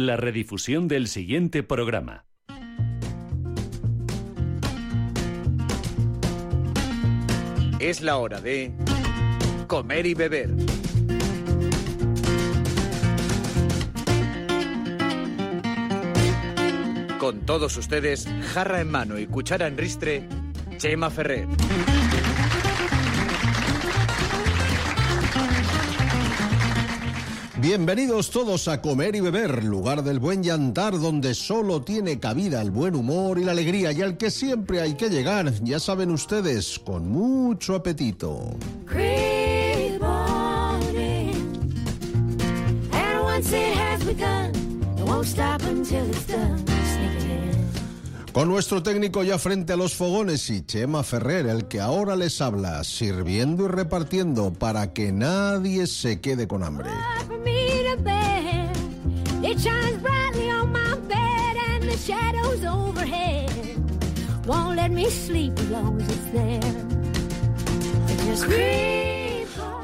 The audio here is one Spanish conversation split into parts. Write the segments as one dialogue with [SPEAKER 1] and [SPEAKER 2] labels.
[SPEAKER 1] La redifusión del siguiente programa.
[SPEAKER 2] Es la hora de comer y beber. Con todos ustedes, jarra en mano y cuchara en ristre, Chema Ferrer.
[SPEAKER 3] Bienvenidos todos a Comer y Beber, lugar del buen yantar donde solo tiene cabida el buen humor y la alegría y al que siempre hay que llegar, ya saben ustedes, con mucho apetito. Con nuestro técnico ya frente a los fogones y Chema Ferrer, el que ahora les habla, sirviendo y repartiendo para que nadie se quede con hambre.
[SPEAKER 4] On.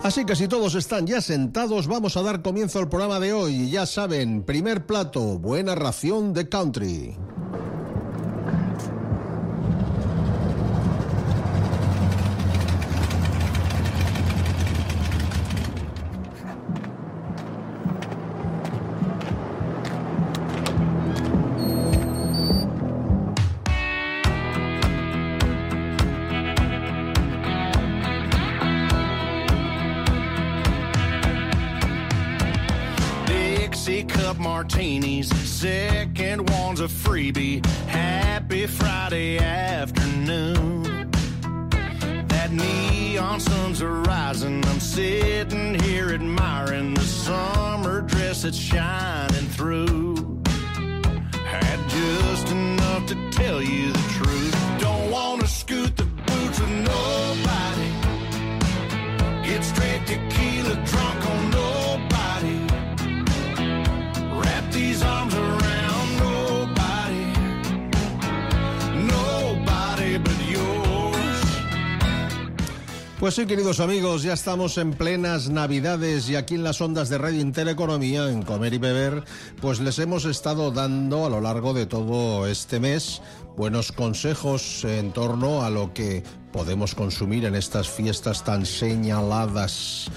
[SPEAKER 3] Así que si todos están ya sentados, vamos a dar comienzo al programa de hoy. Ya saben, primer plato, buena ración de country.
[SPEAKER 5] Second one's a freebie. Happy Friday afternoon. That neon sun's are rising. I'm sitting here admiring the summer dress that's shining through.
[SPEAKER 3] Pues sí, queridos amigos, ya estamos en plenas Navidades y aquí en las ondas de Radio Intereconomía, en Comer y Beber, pues les hemos estado dando a lo largo de todo este mes buenos consejos en torno a lo que podemos consumir en estas fiestas tan señaladas.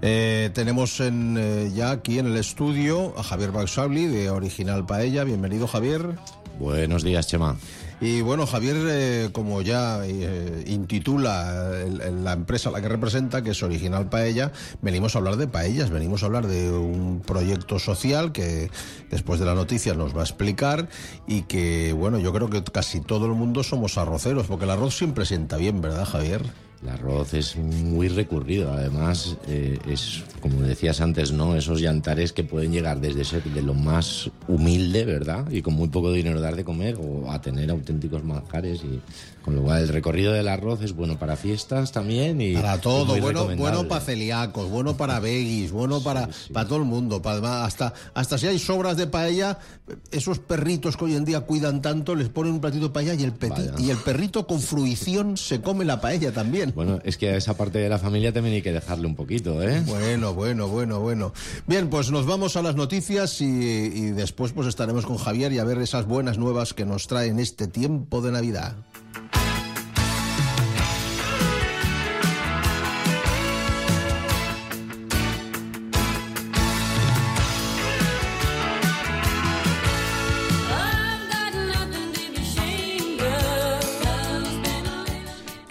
[SPEAKER 3] Eh, tenemos en, eh, ya aquí en el estudio a Javier Baxabli de Original Paella. Bienvenido, Javier.
[SPEAKER 6] Buenos días, Chema.
[SPEAKER 3] Y bueno, Javier, eh, como ya eh, intitula el- la empresa a la que representa, que es Original Paella, venimos a hablar de paellas, venimos a hablar de un proyecto social que después de la noticia nos va a explicar y que, bueno, yo creo que casi todo el mundo somos arroceros, porque el arroz siempre sienta bien, ¿verdad, Javier?
[SPEAKER 6] El arroz es muy recurrido, además eh, es, como decías antes, ¿no? Esos yantares que pueden llegar desde ser de lo más humilde, ¿verdad? Y con muy poco dinero dar de comer o a tener auténticos manjares y con lo cual el recorrido del arroz es bueno para fiestas también y
[SPEAKER 3] Para todo, bueno, bueno para celíacos, bueno para veggies, bueno para, para todo el mundo, para, hasta, hasta si hay sobras de paella, esos perritos que hoy en día cuidan tanto, les ponen un platito de paella y el, peti- y el perrito con fruición se come la paella también.
[SPEAKER 6] Bueno, es que a esa parte de la familia también hay que dejarle un poquito, ¿eh?
[SPEAKER 3] Bueno, bueno, bueno, bueno. Bien, pues nos vamos a las noticias y, y después pues estaremos con Javier y a ver esas buenas nuevas que nos traen este tiempo de Navidad.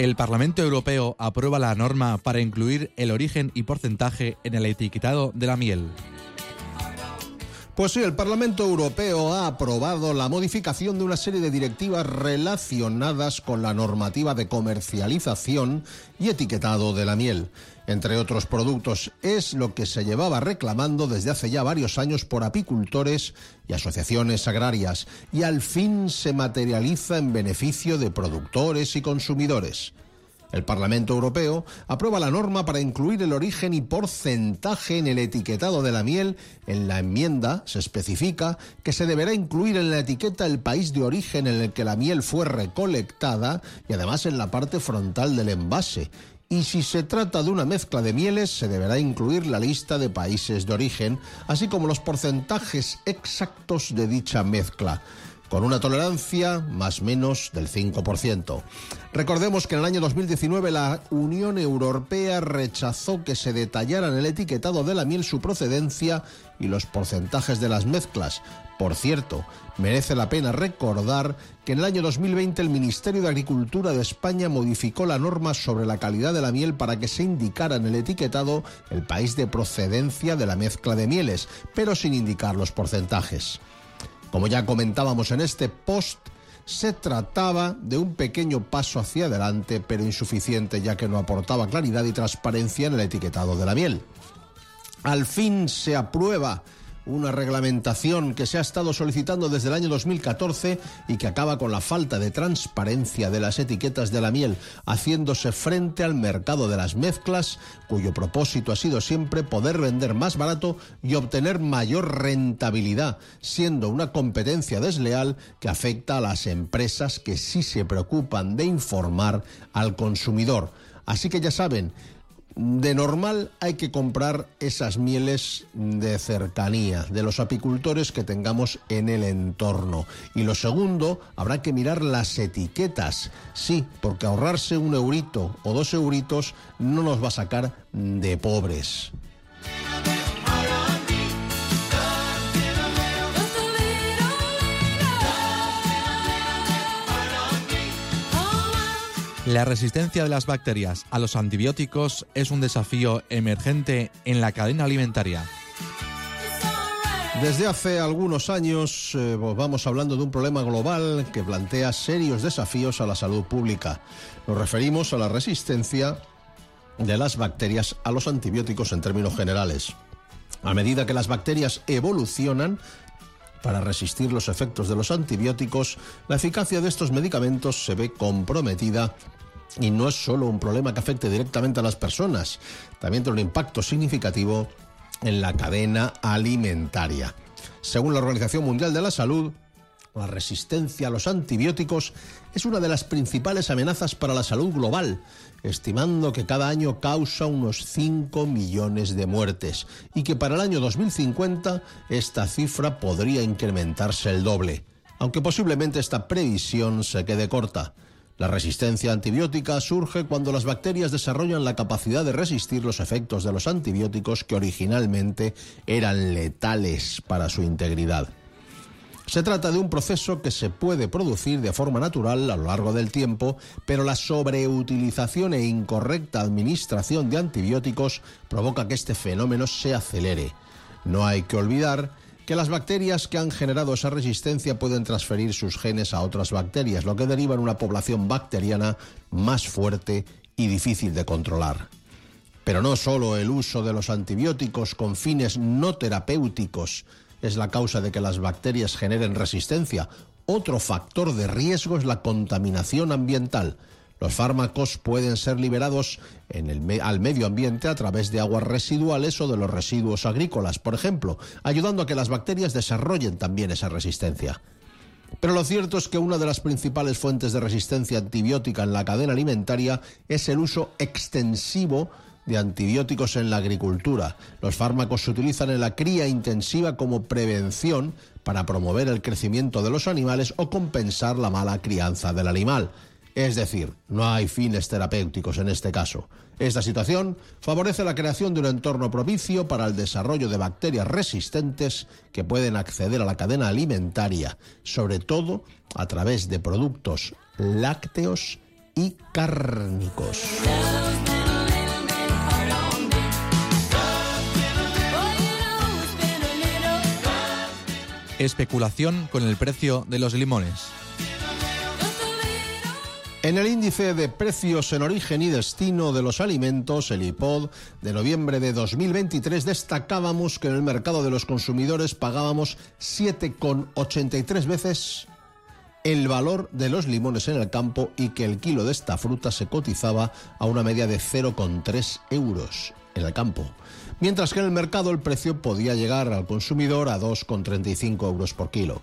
[SPEAKER 7] El Parlamento Europeo aprueba la norma para incluir el origen y porcentaje en el etiquetado de la miel.
[SPEAKER 3] Pues sí, el Parlamento Europeo ha aprobado la modificación de una serie de directivas relacionadas con la normativa de comercialización y etiquetado de la miel. Entre otros productos, es lo que se llevaba reclamando desde hace ya varios años por apicultores y asociaciones agrarias, y al fin se materializa en beneficio de productores y consumidores. El Parlamento Europeo aprueba la norma para incluir el origen y porcentaje en el etiquetado de la miel. En la enmienda se especifica que se deberá incluir en la etiqueta el país de origen en el que la miel fue recolectada y además en la parte frontal del envase. Y si se trata de una mezcla de mieles se deberá incluir la lista de países de origen, así como los porcentajes exactos de dicha mezcla con una tolerancia más o menos del 5%. Recordemos que en el año 2019 la Unión Europea rechazó que se detallara en el etiquetado de la miel su procedencia y los porcentajes de las mezclas. Por cierto, merece la pena recordar que en el año 2020 el Ministerio de Agricultura de España modificó la norma sobre la calidad de la miel para que se indicara en el etiquetado el país de procedencia de la mezcla de mieles, pero sin indicar los porcentajes. Como ya comentábamos en este post, se trataba de un pequeño paso hacia adelante, pero insuficiente ya que no aportaba claridad y transparencia en el etiquetado de la miel. Al fin se aprueba una reglamentación que se ha estado solicitando desde el año 2014 y que acaba con la falta de transparencia de las etiquetas de la miel, haciéndose frente al mercado de las mezclas, cuyo propósito ha sido siempre poder vender más barato y obtener mayor rentabilidad, siendo una competencia desleal que afecta a las empresas que sí se preocupan de informar al consumidor. Así que ya saben, de normal hay que comprar esas mieles de cercanía, de los apicultores que tengamos en el entorno. Y lo segundo, habrá que mirar las etiquetas. Sí, porque ahorrarse un eurito o dos euritos no nos va a sacar de pobres.
[SPEAKER 7] La resistencia de las bacterias a los antibióticos es un desafío emergente en la cadena alimentaria.
[SPEAKER 3] Desde hace algunos años eh, vamos hablando de un problema global que plantea serios desafíos a la salud pública. Nos referimos a la resistencia de las bacterias a los antibióticos en términos generales. A medida que las bacterias evolucionan, para resistir los efectos de los antibióticos, la eficacia de estos medicamentos se ve comprometida y no es solo un problema que afecte directamente a las personas, también tiene un impacto significativo en la cadena alimentaria. Según la Organización Mundial de la Salud, la resistencia a los antibióticos es una de las principales amenazas para la salud global, estimando que cada año causa unos 5 millones de muertes y que para el año 2050 esta cifra podría incrementarse el doble, aunque posiblemente esta previsión se quede corta. La resistencia antibiótica surge cuando las bacterias desarrollan la capacidad de resistir los efectos de los antibióticos que originalmente eran letales para su integridad. Se trata de un proceso que se puede producir de forma natural a lo largo del tiempo, pero la sobreutilización e incorrecta administración de antibióticos provoca que este fenómeno se acelere. No hay que olvidar que las bacterias que han generado esa resistencia pueden transferir sus genes a otras bacterias, lo que deriva en una población bacteriana más fuerte y difícil de controlar. Pero no solo el uso de los antibióticos con fines no terapéuticos es la causa de que las bacterias generen resistencia. Otro factor de riesgo es la contaminación ambiental. Los fármacos pueden ser liberados en el al medio ambiente a través de aguas residuales o de los residuos agrícolas, por ejemplo, ayudando a que las bacterias desarrollen también esa resistencia. Pero lo cierto es que una de las principales fuentes de resistencia antibiótica en la cadena alimentaria es el uso extensivo de antibióticos en la agricultura. Los fármacos se utilizan en la cría intensiva como prevención para promover el crecimiento de los animales o compensar la mala crianza del animal. Es decir, no hay fines terapéuticos en este caso. Esta situación favorece la creación de un entorno propicio para el desarrollo de bacterias resistentes que pueden acceder a la cadena alimentaria, sobre todo a través de productos lácteos y cárnicos.
[SPEAKER 7] Especulación con el precio de los limones.
[SPEAKER 3] En el índice de precios en origen y destino de los alimentos, el IPOD, de noviembre de 2023, destacábamos que en el mercado de los consumidores pagábamos 7,83 veces el valor de los limones en el campo y que el kilo de esta fruta se cotizaba a una media de 0,3 euros en el campo. Mientras que en el mercado el precio podía llegar al consumidor a 2,35 euros por kilo.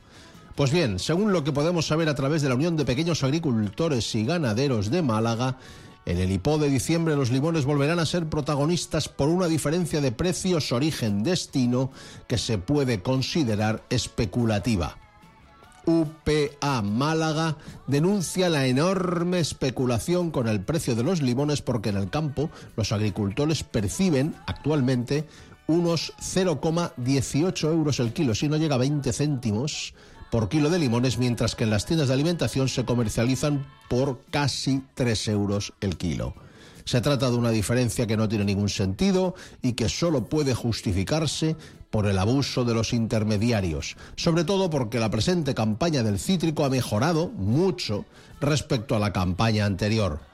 [SPEAKER 3] Pues bien, según lo que podemos saber a través de la Unión de Pequeños Agricultores y Ganaderos de Málaga, En el IPO de diciembre los limones volverán a ser protagonistas por una diferencia de precios origen-destino que se puede considerar especulativa. UPA Málaga denuncia la enorme especulación con el precio de los limones porque en el campo los agricultores perciben actualmente unos 0,18 euros el kilo, si no llega a 20 céntimos por kilo de limones, mientras que en las tiendas de alimentación se comercializan por casi 3 euros el kilo. Se trata de una diferencia que no tiene ningún sentido y que solo puede justificarse por el abuso de los intermediarios, sobre todo porque la presente campaña del cítrico ha mejorado mucho respecto a la campaña anterior.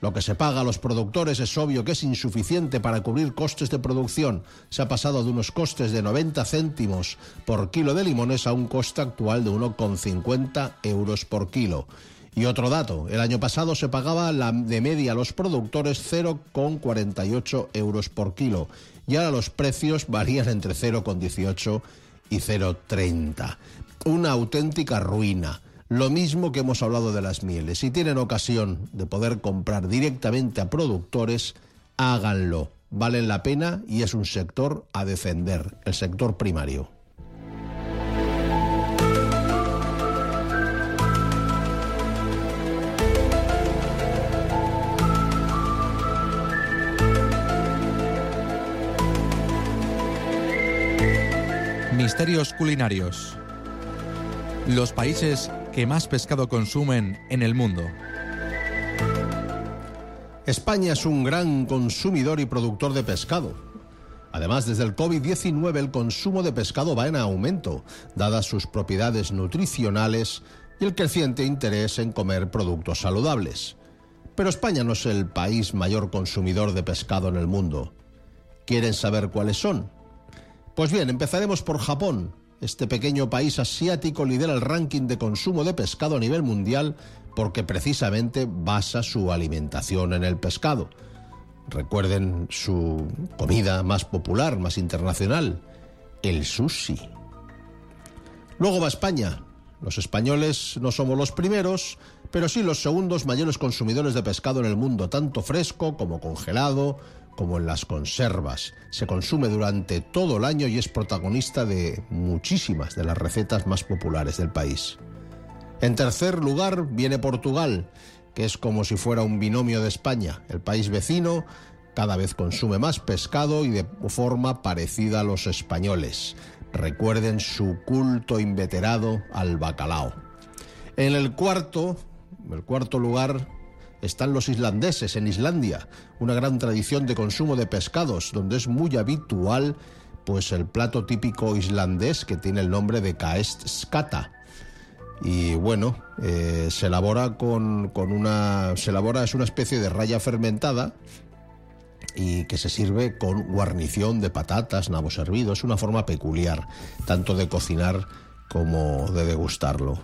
[SPEAKER 3] Lo que se paga a los productores es obvio que es insuficiente para cubrir costes de producción. Se ha pasado de unos costes de 90 céntimos por kilo de limones a un coste actual de 1,50 euros por kilo. Y otro dato, el año pasado se pagaba la de media a los productores 0,48 euros por kilo y ahora los precios varían entre 0,18 y 0,30. Una auténtica ruina. Lo mismo que hemos hablado de las mieles. Si tienen ocasión de poder comprar directamente a productores, háganlo. Valen la pena y es un sector a defender, el sector primario.
[SPEAKER 7] Misterios culinarios. Los países que más pescado consumen en el mundo.
[SPEAKER 3] España es un gran consumidor y productor de pescado. Además, desde el COVID-19 el consumo de pescado va en aumento, dadas sus propiedades nutricionales y el creciente interés en comer productos saludables. Pero España no es el país mayor consumidor de pescado en el mundo. ¿Quieren saber cuáles son? Pues bien, empezaremos por Japón. Este pequeño país asiático lidera el ranking de consumo de pescado a nivel mundial porque precisamente basa su alimentación en el pescado. Recuerden su comida más popular, más internacional, el sushi. Luego va España. Los españoles no somos los primeros, pero sí los segundos mayores consumidores de pescado en el mundo, tanto fresco como congelado, como en las conservas. Se consume durante todo el año y es protagonista de muchísimas de las recetas más populares del país. En tercer lugar viene Portugal, que es como si fuera un binomio de España. El país vecino cada vez consume más pescado y de forma parecida a los españoles. Recuerden su culto inveterado al bacalao. En el cuarto, el cuarto lugar están los islandeses en Islandia, una gran tradición de consumo de pescados, donde es muy habitual pues el plato típico islandés que tiene el nombre de kaest skata. Y bueno, eh, se elabora con, con una. Se elabora, es una especie de raya fermentada y que se sirve con guarnición de patatas, nabos hervidos. Es una forma peculiar, tanto de cocinar como de degustarlo.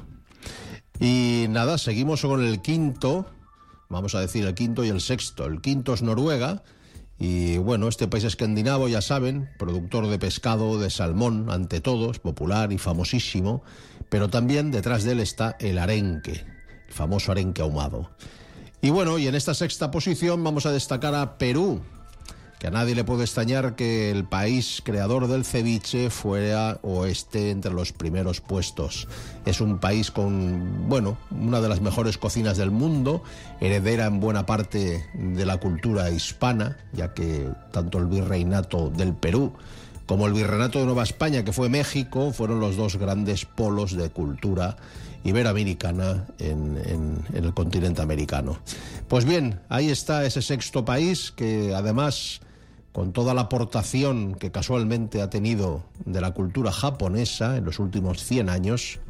[SPEAKER 3] Y nada, seguimos con el quinto, vamos a decir el quinto y el sexto. El quinto es Noruega. Y bueno, este país escandinavo, ya saben, productor de pescado, de salmón, ante todo, es popular y famosísimo, pero también detrás de él está el arenque, el famoso arenque ahumado. Y bueno, y en esta sexta posición vamos a destacar a Perú, que a nadie le puede extrañar que el país creador del ceviche fuera o esté entre los primeros puestos. Es un país con, bueno, una de las mejores cocinas del mundo, heredera en buena parte de la cultura hispana, ya que tanto el virreinato del Perú como el virreinato de Nueva España, que fue México, fueron los dos grandes polos de cultura iberoamericana en, en, en, el continente americano. Pues bien, ahí está ese sexto país que además con toda la aportación que casualmente ha tenido de la cultura japonesa en los últimos 100 años,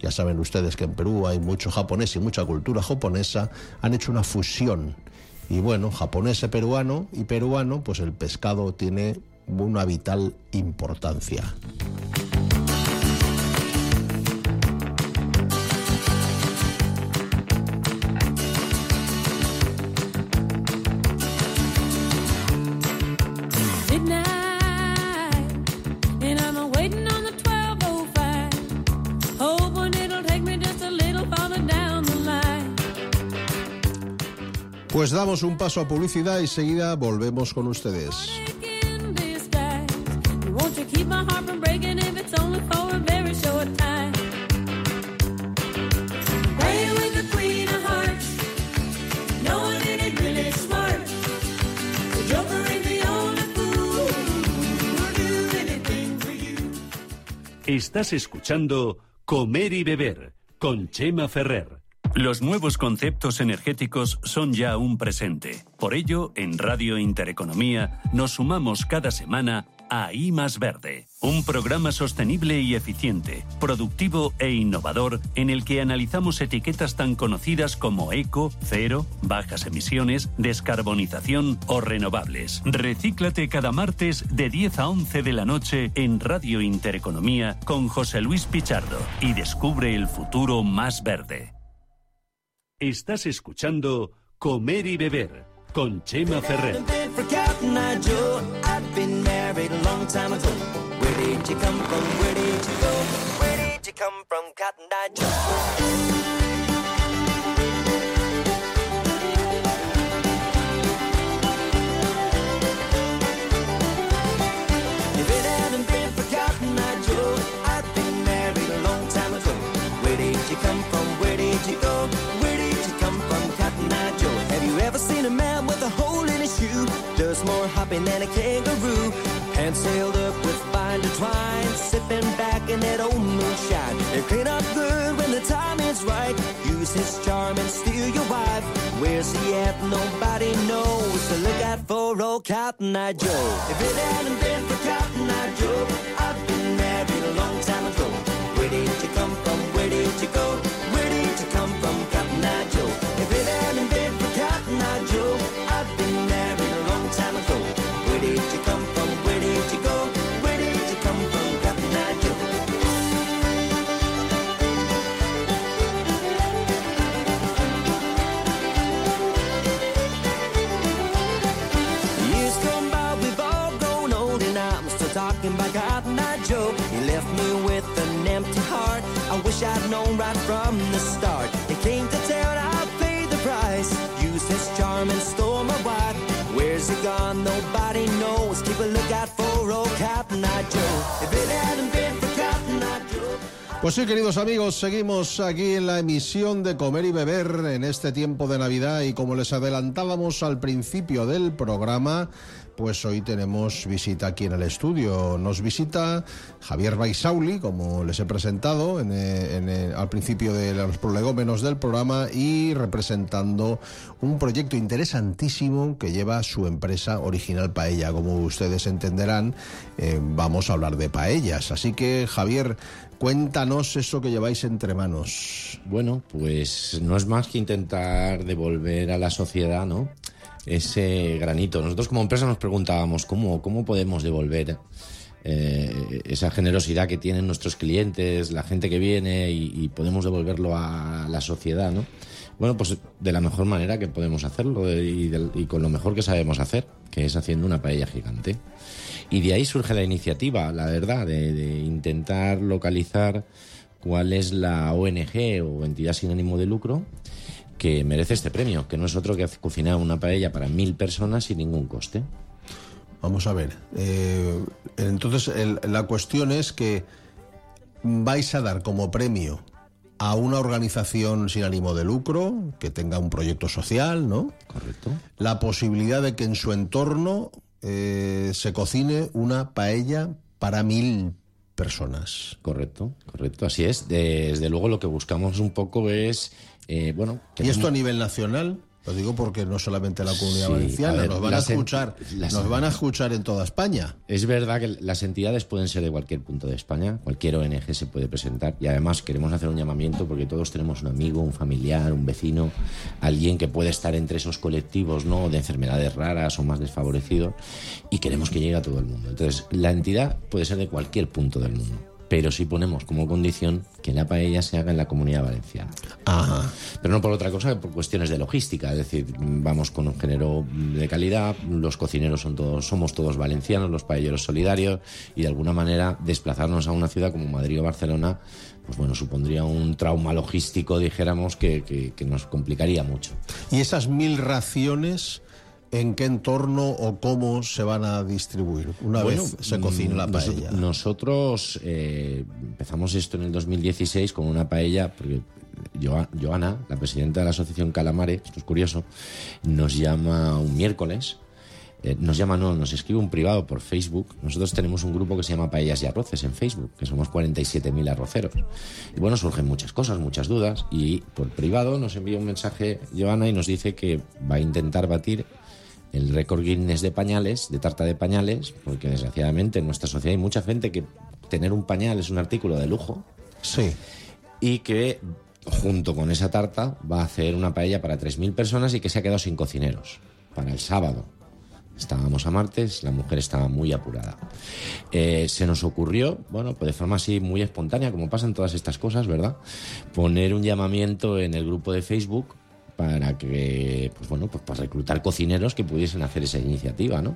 [SPEAKER 3] ya saben ustedes que en Perú hay mucho japonés y mucha cultura japonesa, han hecho una fusión. Y bueno, japonés peruano y peruano, pues el pescado tiene una vital importancia. Pues damos un paso a publicidad y seguida volvemos con ustedes.
[SPEAKER 1] Estás escuchando Comer y Beber con Chema Ferrer. Los nuevos conceptos energéticos son ya un presente. Por ello, en Radio Intereconomía nos sumamos cada semana a I Verde, un programa sostenible y eficiente, productivo e innovador en el que analizamos etiquetas tan conocidas como eco, cero, bajas emisiones, descarbonización o renovables. Recíclate cada martes de 10 a 11 de la noche en Radio Intereconomía con José Luis Pichardo y descubre el futuro más verde. Estás escuchando Comer y Beber con Chema Ferrer.
[SPEAKER 8] Shoe? More hopping than a kangaroo. Hands sailed up with fine twine, sipping back in that old moonshine. They clean up good when the time is right. Use his charm and steal your wife. Where's he at? Nobody knows. So look out for old Captain Joe. If it hadn't been for Captain Joe, I'd
[SPEAKER 3] Pues sí, queridos amigos, seguimos aquí en la emisión de Comer y Beber en este tiempo de Navidad y como les adelantábamos al principio del programa, pues hoy tenemos visita aquí en el estudio. Nos visita Javier Baisauli, como les he presentado en, eh, en, eh, al principio de los prolegómenos del programa y representando un proyecto interesantísimo que lleva su empresa Original Paella. Como ustedes entenderán, eh, vamos a hablar de paellas. Así que, Javier, Cuéntanos eso que lleváis entre manos.
[SPEAKER 6] Bueno, pues no es más que intentar devolver a la sociedad, ¿no? Ese granito. Nosotros como empresa nos preguntábamos cómo, cómo podemos devolver eh, esa generosidad que tienen nuestros clientes, la gente que viene y, podemos devolverlo a la sociedad, ¿no? Bueno, pues de la mejor manera que podemos hacerlo y, y con lo mejor que sabemos hacer, que es haciendo una paella gigante. Y de ahí surge la iniciativa, la verdad, de, intentar localizar cuál es la ONG o entidad sin ánimo de lucro que merece este premio, que no es otro que cocinar una paella para mil personas sin ningún coste.
[SPEAKER 3] Vamos a ver. Eh, entonces, el, la cuestión es que vais a dar como premio a una organización sin ánimo de lucro que tenga un proyecto social, ¿no?
[SPEAKER 6] Correcto.
[SPEAKER 3] La posibilidad de que en su entorno eh, se cocine una paella para mil personas.
[SPEAKER 6] Correcto, correcto, así es. Desde luego lo que buscamos un poco es, eh, bueno...
[SPEAKER 3] ¿Y esto a nivel nacional? Lo digo porque no solamente la comunidad sí, valenciana, ver, nos van a escuchar, nos van a escuchar en toda España.
[SPEAKER 6] Es verdad que las entidades pueden ser de cualquier punto de España, cualquier ONG se puede presentar y además queremos hacer un llamamiento porque todos tenemos un amigo, un familiar, un vecino, alguien que puede estar entre esos colectivos, ¿no? de enfermedades raras o más desfavorecidos y queremos que llegue a todo el mundo. Entonces, la entidad puede ser de cualquier punto del mundo pero sí ponemos como condición que la paella se haga en la comunidad valenciana.
[SPEAKER 3] Ajá.
[SPEAKER 6] Pero no por otra cosa que por cuestiones de logística. Es decir, vamos con un género de calidad, los cocineros son todos, somos todos valencianos, los paelleros solidarios, y de alguna manera desplazarnos a una ciudad como Madrid o Barcelona, pues bueno, supondría un trauma logístico, dijéramos, que, que- que nos complicaría mucho.
[SPEAKER 3] ¿Y esas mil raciones en qué entorno o cómo se van a distribuir una
[SPEAKER 6] Bueno,
[SPEAKER 3] vez se cocine la paella?
[SPEAKER 6] Nosotros, eh, empezamos esto en el 2016 con una paella, porque Joa- Joana, la presidenta de la asociación Calamare, esto es curioso, nos llama un miércoles. eh, nos llama, no, nos escribe un privado por Facebook. Nosotros tenemos un grupo que se llama Paellas y Arroces en Facebook, que somos 47.000 arroceros. Y bueno, surgen muchas cosas, muchas dudas. Y por privado nos envía un mensaje Joana y nos dice que va a intentar batir el récord Guinness de pañales, de tarta de pañales, porque desgraciadamente en nuestra sociedad hay mucha gente que tener un pañal es un artículo de lujo
[SPEAKER 3] Sí.
[SPEAKER 6] y que junto con esa tarta va a hacer una paella para 3.000 personas y que se ha quedado sin cocineros para el sábado. Estábamos a martes, la mujer estaba muy apurada. Eh, se nos ocurrió, bueno, pues de forma así muy espontánea, como pasan todas estas cosas, ¿verdad? Poner un llamamiento en el grupo de Facebook para que, pues bueno, pues para reclutar cocineros que pudiesen hacer esa iniciativa, ¿no?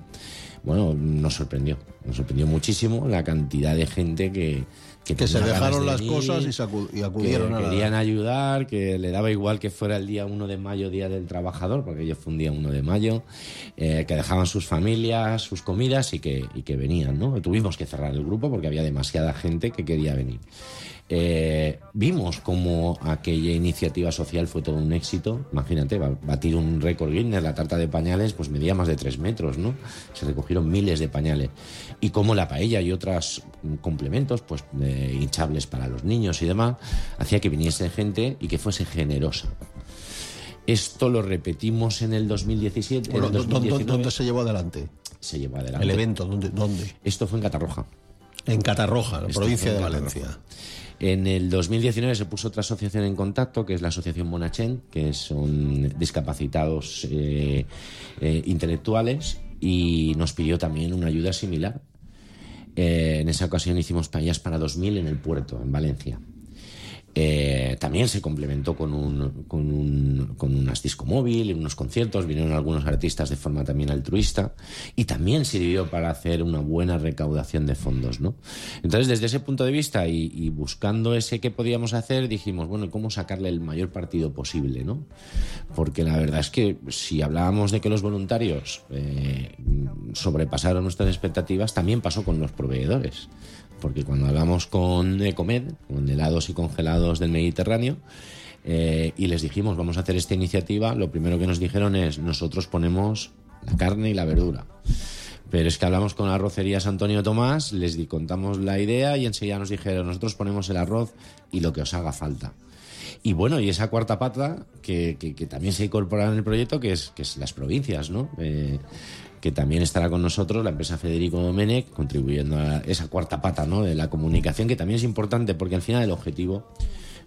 [SPEAKER 6] Bueno, nos sorprendió, nos sorprendió muchísimo la cantidad de gente que...
[SPEAKER 3] Que se dejaron
[SPEAKER 6] de
[SPEAKER 3] las cosas y, se acu- y acudieron
[SPEAKER 6] que
[SPEAKER 3] a la-
[SPEAKER 6] querían ayudar, que le daba igual que fuera el día 1 de mayo, Día del Trabajador, porque ellos fue un día 1 de mayo, eh, que dejaban sus familias, sus comidas y que, y que venían, ¿no? Tuvimos que cerrar el grupo porque había demasiada gente que quería venir. Eh, vimos como aquella iniciativa social fue todo un éxito. Imagínate, ba- batir un récord Guinness, la tarta de pañales, pues medía más de tres metros, ¿no? Se recogieron miles de pañales. Y como la paella y otros complementos, pues eh, hinchables para los niños y demás, hacía que viniese gente y que fuese generosa. Esto lo repetimos en el 2017.
[SPEAKER 3] Bueno,
[SPEAKER 6] en el
[SPEAKER 3] ¿dó- dó-
[SPEAKER 6] 2019
[SPEAKER 3] ¿Dónde se llevó adelante?
[SPEAKER 6] se llevó adelante.
[SPEAKER 3] El evento, ¿dónde? dónde?
[SPEAKER 6] Esto fue en Catarroja.
[SPEAKER 3] En Catarroja, la
[SPEAKER 6] Esto
[SPEAKER 3] provincia de
[SPEAKER 6] en
[SPEAKER 3] Valencia.
[SPEAKER 6] En el 2019 se puso otra asociación en contacto, que es la Asociación Monachen, que son discapacitados eh, eh, intelectuales, y nos pidió también una ayuda similar. Eh, en esa ocasión hicimos paellas para 2.000 en el puerto, en Valencia. Eh, también se complementó con un, con un, con unas disco móvil, unos conciertos, vinieron algunos artistas de forma también altruista y también sirvió para hacer una buena recaudación de fondos, ¿no? Entonces, desde ese punto de vista y, buscando ese que podíamos hacer, dijimos, bueno, ¿cómo sacarle el mayor partido posible, ¿no? Porque la verdad es que si hablábamos de que los voluntarios eh, sobrepasaron nuestras expectativas, también pasó con los proveedores porque cuando hablamos con Ecomed, con helados y congelados del Mediterráneo, eh, y les dijimos, vamos a hacer esta iniciativa, lo primero que nos dijeron es, nosotros ponemos la carne y la verdura. Pero es que hablamos con Arrocerías Antonio Tomás, les contamos la idea y enseguida nos dijeron, nosotros ponemos el arroz y lo que os haga falta. Y bueno, y esa cuarta pata que, también se incorpora en el proyecto, que es, que es las provincias, ¿no? Eh, que también estará con nosotros la empresa Federico Domenech, contribuyendo a esa cuarta pata ¿no? de la comunicación, que también es importante porque al final el objetivo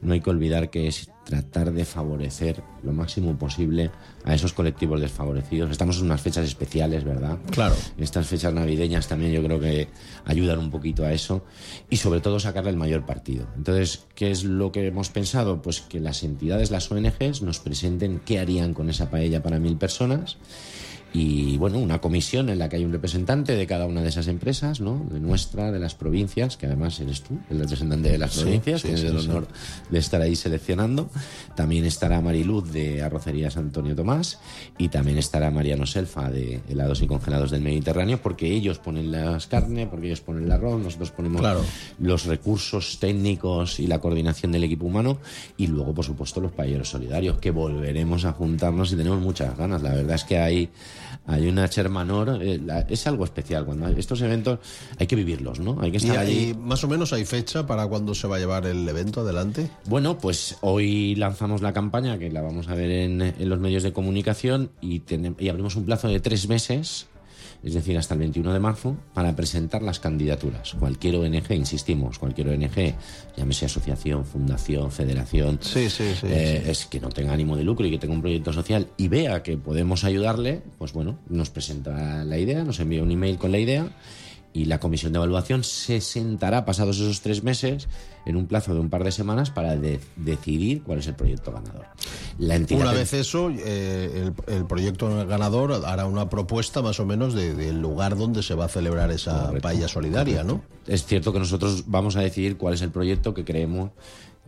[SPEAKER 6] no hay que olvidar que es tratar de favorecer lo máximo posible a esos colectivos desfavorecidos. Estamos en unas fechas especiales, ¿verdad?
[SPEAKER 3] Claro.
[SPEAKER 6] Estas fechas navideñas también yo creo que ayudan un poquito a eso y sobre todo sacarle el mayor partido. Entonces, ¿qué es lo que hemos pensado? Pues que las entidades, las ONGs, nos presenten qué harían con esa paella para mil personas y bueno, una comisión en la que hay un representante de cada una de esas empresas, ¿no? De nuestra, de las provincias, que además eres tú, el representante de las
[SPEAKER 3] Sí,
[SPEAKER 6] provincias,
[SPEAKER 3] sí,
[SPEAKER 6] tienes
[SPEAKER 3] sí,
[SPEAKER 6] el honor de estar ahí seleccionando. También estará Mariluz de Arrocerías Antonio Tomás y también estará Mariano Selfa de Helados y Congelados del Mediterráneo, porque ellos ponen las carnes, porque ellos ponen el arroz, nosotros ponemos
[SPEAKER 3] Claro.
[SPEAKER 6] los recursos técnicos y la coordinación del equipo humano y luego, por supuesto, los paelleros solidarios, que volveremos a juntarnos y tenemos muchas ganas. La verdad es que hay, hay una Chermanor, eh, es algo especial. Cuando hay estos eventos hay que vivirlos, ¿no? Hay que
[SPEAKER 3] ¿Y
[SPEAKER 6] estar allí.
[SPEAKER 3] hay, más o menos hay fecha para cuándo se va a llevar el evento adelante?
[SPEAKER 6] Bueno, pues hoy lanzamos la campaña, que la vamos a ver en, en los medios de comunicación, y, tenem- y abrimos un plazo de tres meses, es decir, hasta el 21 de marzo, para presentar las candidaturas. Cualquier ONG, insistimos, cualquier ONG, llámese asociación, fundación, federación,
[SPEAKER 3] Sí, sí, sí.
[SPEAKER 6] eh, es que no tenga ánimo de lucro y que tenga un proyecto social y vea que podemos ayudarle, pues bueno, nos presenta la idea, nos envía un email con la idea Y la comisión de evaluación se sentará pasados esos tres meses en un plazo de un par de semanas para de- decidir cuál es el proyecto ganador. La entidad
[SPEAKER 3] Una vez eso, eh, el, el proyecto ganador hará una propuesta más o menos de- del lugar donde se va a celebrar esa
[SPEAKER 6] Correcto,
[SPEAKER 3] paella solidaria, ¿no?
[SPEAKER 6] Es cierto que nosotros vamos a decidir cuál es el proyecto que creemos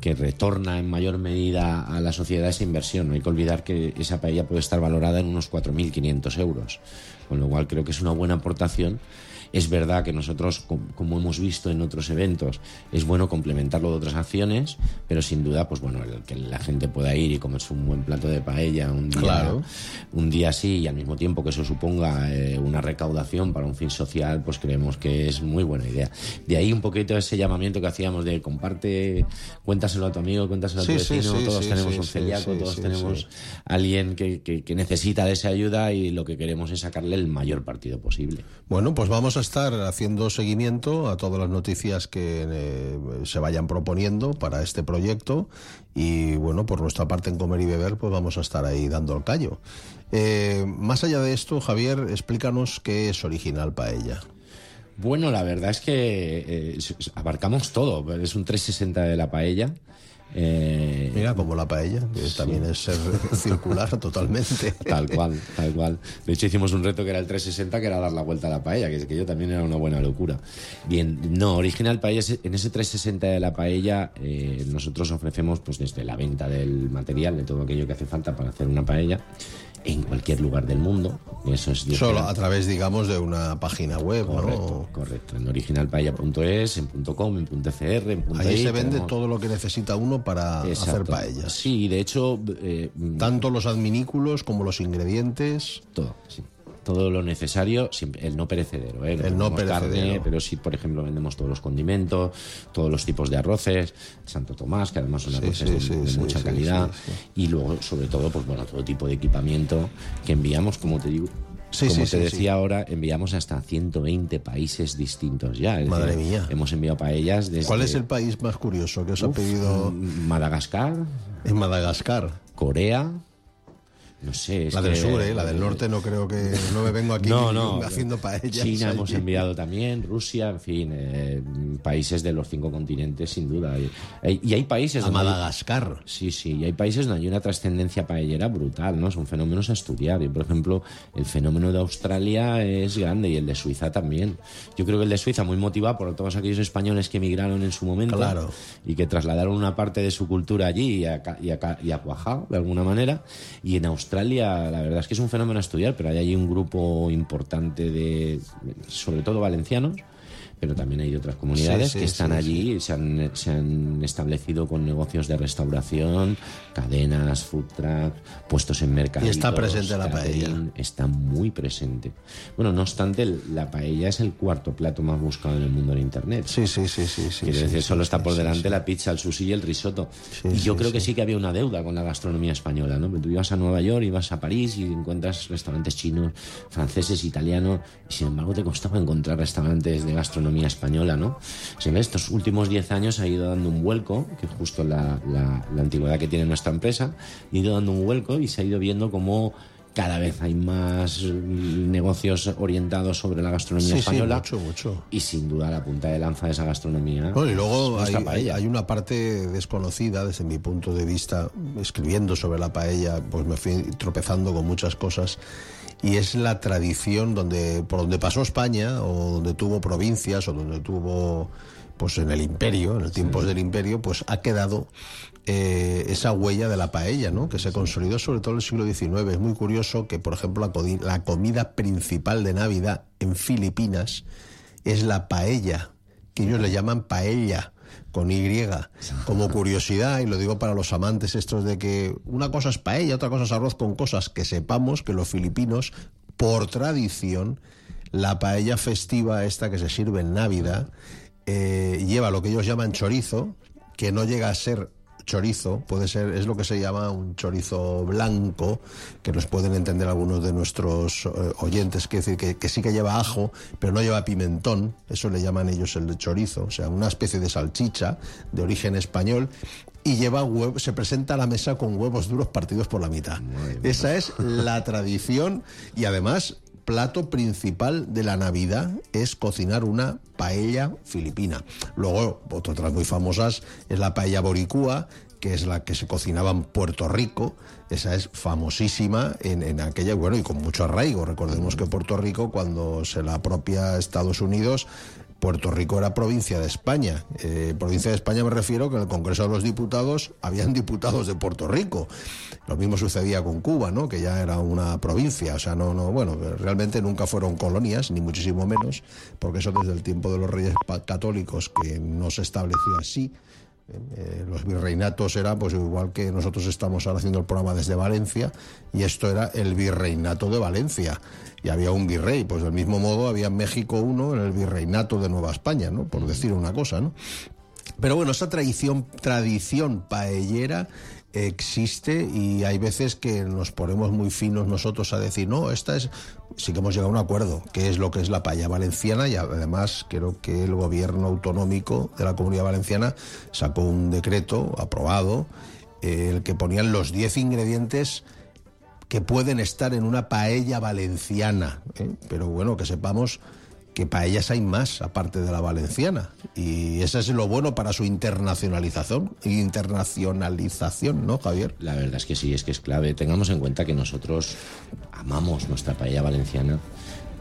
[SPEAKER 6] que retorna en mayor medida a la sociedad esa inversión. No hay que olvidar que esa paella puede estar valorada en unos 4.500 euros, con lo cual creo que es una buena aportación. Es verdad que nosotros, com- como hemos visto en otros eventos, es bueno complementarlo de otras acciones, pero sin duda, pues bueno, el que la gente pueda ir y comerse un buen plato de paella un día,
[SPEAKER 3] Claro.
[SPEAKER 6] un día así y al mismo tiempo que eso suponga eh, una recaudación para un fin social, pues creemos que es muy buena idea. De ahí un poquito ese llamamiento que hacíamos de comparte, cuéntaselo a tu amigo, cuéntaselo
[SPEAKER 3] Sí,
[SPEAKER 6] a tu vecino,
[SPEAKER 3] sí,
[SPEAKER 6] todos tenemos un celíaco, todos tenemos alguien que, que- que necesita de esa ayuda y lo que queremos es sacarle el mayor partido posible.
[SPEAKER 3] Bueno, pues vamos a estar haciendo seguimiento a todas las noticias que eh, se vayan proponiendo para este proyecto y bueno, por nuestra parte en Comer y Beber pues vamos a estar ahí dando el callo. Eh, más allá de esto, Javier, explícanos qué es Original Paella.
[SPEAKER 6] Bueno, la verdad es que eh, abarcamos todo. Es un 360 de la paella. Eh,
[SPEAKER 3] Mira, como la paella, que también es circular totalmente.
[SPEAKER 6] Tal cual, tal cual. De hecho, hicimos un reto que era el 360, que era dar la vuelta a la paella, que es que yo también era una buena locura. Bien, no, Original Paella, en ese 360 de la paella, eh, nosotros ofrecemos, pues desde la venta del material, de todo aquello que hace falta para hacer una paella, en cualquier lugar del mundo. Eso es
[SPEAKER 3] Solo a través, digamos, de una página web,
[SPEAKER 6] Correcto,
[SPEAKER 3] ¿no?
[SPEAKER 6] correcto. En originalpaella.es, en .com, en .cr, en
[SPEAKER 3] Ahí se vende
[SPEAKER 6] tenemos-
[SPEAKER 3] todo lo que necesita uno para hacer paellas.
[SPEAKER 6] Sí, de hecho, eh,
[SPEAKER 3] Tanto los adminículos como los ingredientes.
[SPEAKER 6] todo, sí. Todo lo necesario, el no perecedero. ¿eh?
[SPEAKER 3] El no
[SPEAKER 6] vendemos carne,
[SPEAKER 3] perecedero.
[SPEAKER 6] pero sí, por ejemplo, vendemos todos los condimentos, todos los tipos de arroces, Santo Tomás, que además son arroces
[SPEAKER 3] sí,
[SPEAKER 6] de,
[SPEAKER 3] sí,
[SPEAKER 6] de
[SPEAKER 3] sí,
[SPEAKER 6] mucha calidad. Y luego, sobre todo, pues bueno, todo tipo de equipamiento que enviamos, como te digo.
[SPEAKER 3] Sí,
[SPEAKER 6] como
[SPEAKER 3] sí,
[SPEAKER 6] te
[SPEAKER 3] sí,
[SPEAKER 6] decía ahora, enviamos hasta 120 países distintos ya. Es
[SPEAKER 3] Madre mía.
[SPEAKER 6] Hemos enviado paellas desde
[SPEAKER 3] ¿Cuál es el país más curioso que os ha pedido
[SPEAKER 6] Madagascar,
[SPEAKER 3] en Madagascar?
[SPEAKER 6] Corea, no sé. es
[SPEAKER 3] La del
[SPEAKER 6] que-
[SPEAKER 3] sur, ¿eh? La del norte no creo que... No me vengo aquí
[SPEAKER 6] No, no.
[SPEAKER 3] haciendo paellas.
[SPEAKER 6] China hemos enviado también, Rusia, en fin, eh, países de los cinco continentes, sin duda. Y, hay- y hay países
[SPEAKER 3] A
[SPEAKER 6] donde hay-
[SPEAKER 3] Madagascar.
[SPEAKER 6] Sí, sí, y hay países donde hay una trascendencia paellera brutal, ¿no? Son fenómenos a estudiar. Y, por ejemplo, el fenómeno de Australia es grande y el de Suiza también. Yo creo que el de Suiza, muy motivado por todos aquellos españoles que emigraron en su momento
[SPEAKER 3] Claro.
[SPEAKER 6] y que trasladaron una parte de su cultura allí y a, y a, y a cuajado, de alguna manera. Y en Australia, la verdad es que es un fenómeno a estudiar, pero hay allí un grupo importante de, sobre todo valencianos, pero también hay otras comunidades
[SPEAKER 3] Sí, sí,
[SPEAKER 6] que están
[SPEAKER 3] sí,
[SPEAKER 6] allí y se han, se han establecido con negocios de restauración, cadenas, food truck, puestos en mercados.
[SPEAKER 3] Y está presente la paella.
[SPEAKER 6] Está muy presente. Bueno, no obstante, la paella es el cuarto plato más buscado en el mundo en Internet.
[SPEAKER 3] Sí, sí, sí, sí. sí
[SPEAKER 6] Quiero decir, solo está por delante la pizza, el sushi y el risotto. Y yo creo que
[SPEAKER 3] sí.
[SPEAKER 6] sí que había una deuda con la gastronomía española, ¿no? Tú ibas a Nueva York, ibas a París y encuentras restaurantes chinos, franceses, italianos, y sin embargo te costaba encontrar restaurantes de gastronomía española, ¿no? Si en estos últimos 10 años ha ido dando un vuelco, que es justo la, la- la antigüedad que tiene nuestra empresa, ha ido dando un vuelco y se ha ido viendo cómo cada vez hay más mm, negocios orientados sobre la gastronomía
[SPEAKER 3] Sí, sí,
[SPEAKER 6] española.
[SPEAKER 3] mucho, mucho.
[SPEAKER 6] Y sin duda la punta de lanza de esa gastronomía.
[SPEAKER 3] Bueno, y luego hay-
[SPEAKER 6] paella.
[SPEAKER 3] hay una parte desconocida desde mi punto de vista, escribiendo sobre la paella, pues me fui tropezando con muchas cosas. Y es la tradición donde, por donde pasó España, o donde tuvo provincias, o donde tuvo, pues en el imperio, en el tiempos del imperio, pues ha quedado eh, esa huella de la paella, ¿no? Que se consolidó sobre todo en el siglo XIX. Es muy curioso que, por ejemplo, la, la comida principal de Navidad en Filipinas es la paella, que ellos le llaman paella con Y, como curiosidad, y lo digo para los amantes estos de que una cosa es paella, otra cosa es arroz con cosas, que sepamos que los filipinos, por tradición, la paella festiva esta que se sirve en Navidad, eh, lleva lo que ellos llaman chorizo, que no llega a ser chorizo, puede ser, es lo que se llama un chorizo blanco, que nos pueden entender algunos de nuestros eh, oyentes, que decir que, que sí que lleva ajo, pero no lleva pimentón, eso le llaman ellos el chorizo, o sea, una especie de salchicha de origen español, y lleva huevo, se presenta a la mesa con huevos duros partidos por la mitad. Esa es la tradición. Y además plato principal de la Navidad es cocinar una paella filipina. Luego, otras muy famosas es la paella boricua, que es la que se cocinaba en Puerto Rico. Esa es famosísima en, en aquella, bueno, y con mucho arraigo. Recordemos que Puerto Rico, cuando se la apropia Estados Unidos, Puerto Rico era provincia de España. Eh, provincia de España me refiero que en el Congreso de los Diputados habían diputados de Puerto Rico. Lo mismo sucedía con Cuba, ¿no? Que ya era una provincia. O sea, no, no, bueno, realmente nunca fueron colonias, ni muchísimo menos, porque eso desde el tiempo de los reyes católicos que no se estableció así. Eh, los virreinatos eran pues igual que nosotros estamos ahora haciendo el programa desde Valencia y esto era el virreinato de Valencia. Y había un virrey pues del mismo modo había en México uno en el virreinato de Nueva España no por decir una cosa no pero bueno esa tradición tradición paellera existe y hay veces que nos ponemos muy finos nosotros a decir no esta es sí que hemos llegado a un acuerdo que es lo que es la paella valenciana y además creo que el gobierno autonómico de la comunidad valenciana sacó un decreto aprobado eh, el que ponían los 10 ingredientes que pueden estar en una paella valenciana ¿eh? pero bueno que sepamos que paellas hay más aparte de la valenciana y eso es lo bueno para su internacionalización internacionalización no Javier
[SPEAKER 6] La verdad es que sí, es que es clave. Tengamos en cuenta que nosotros amamos nuestra paella valenciana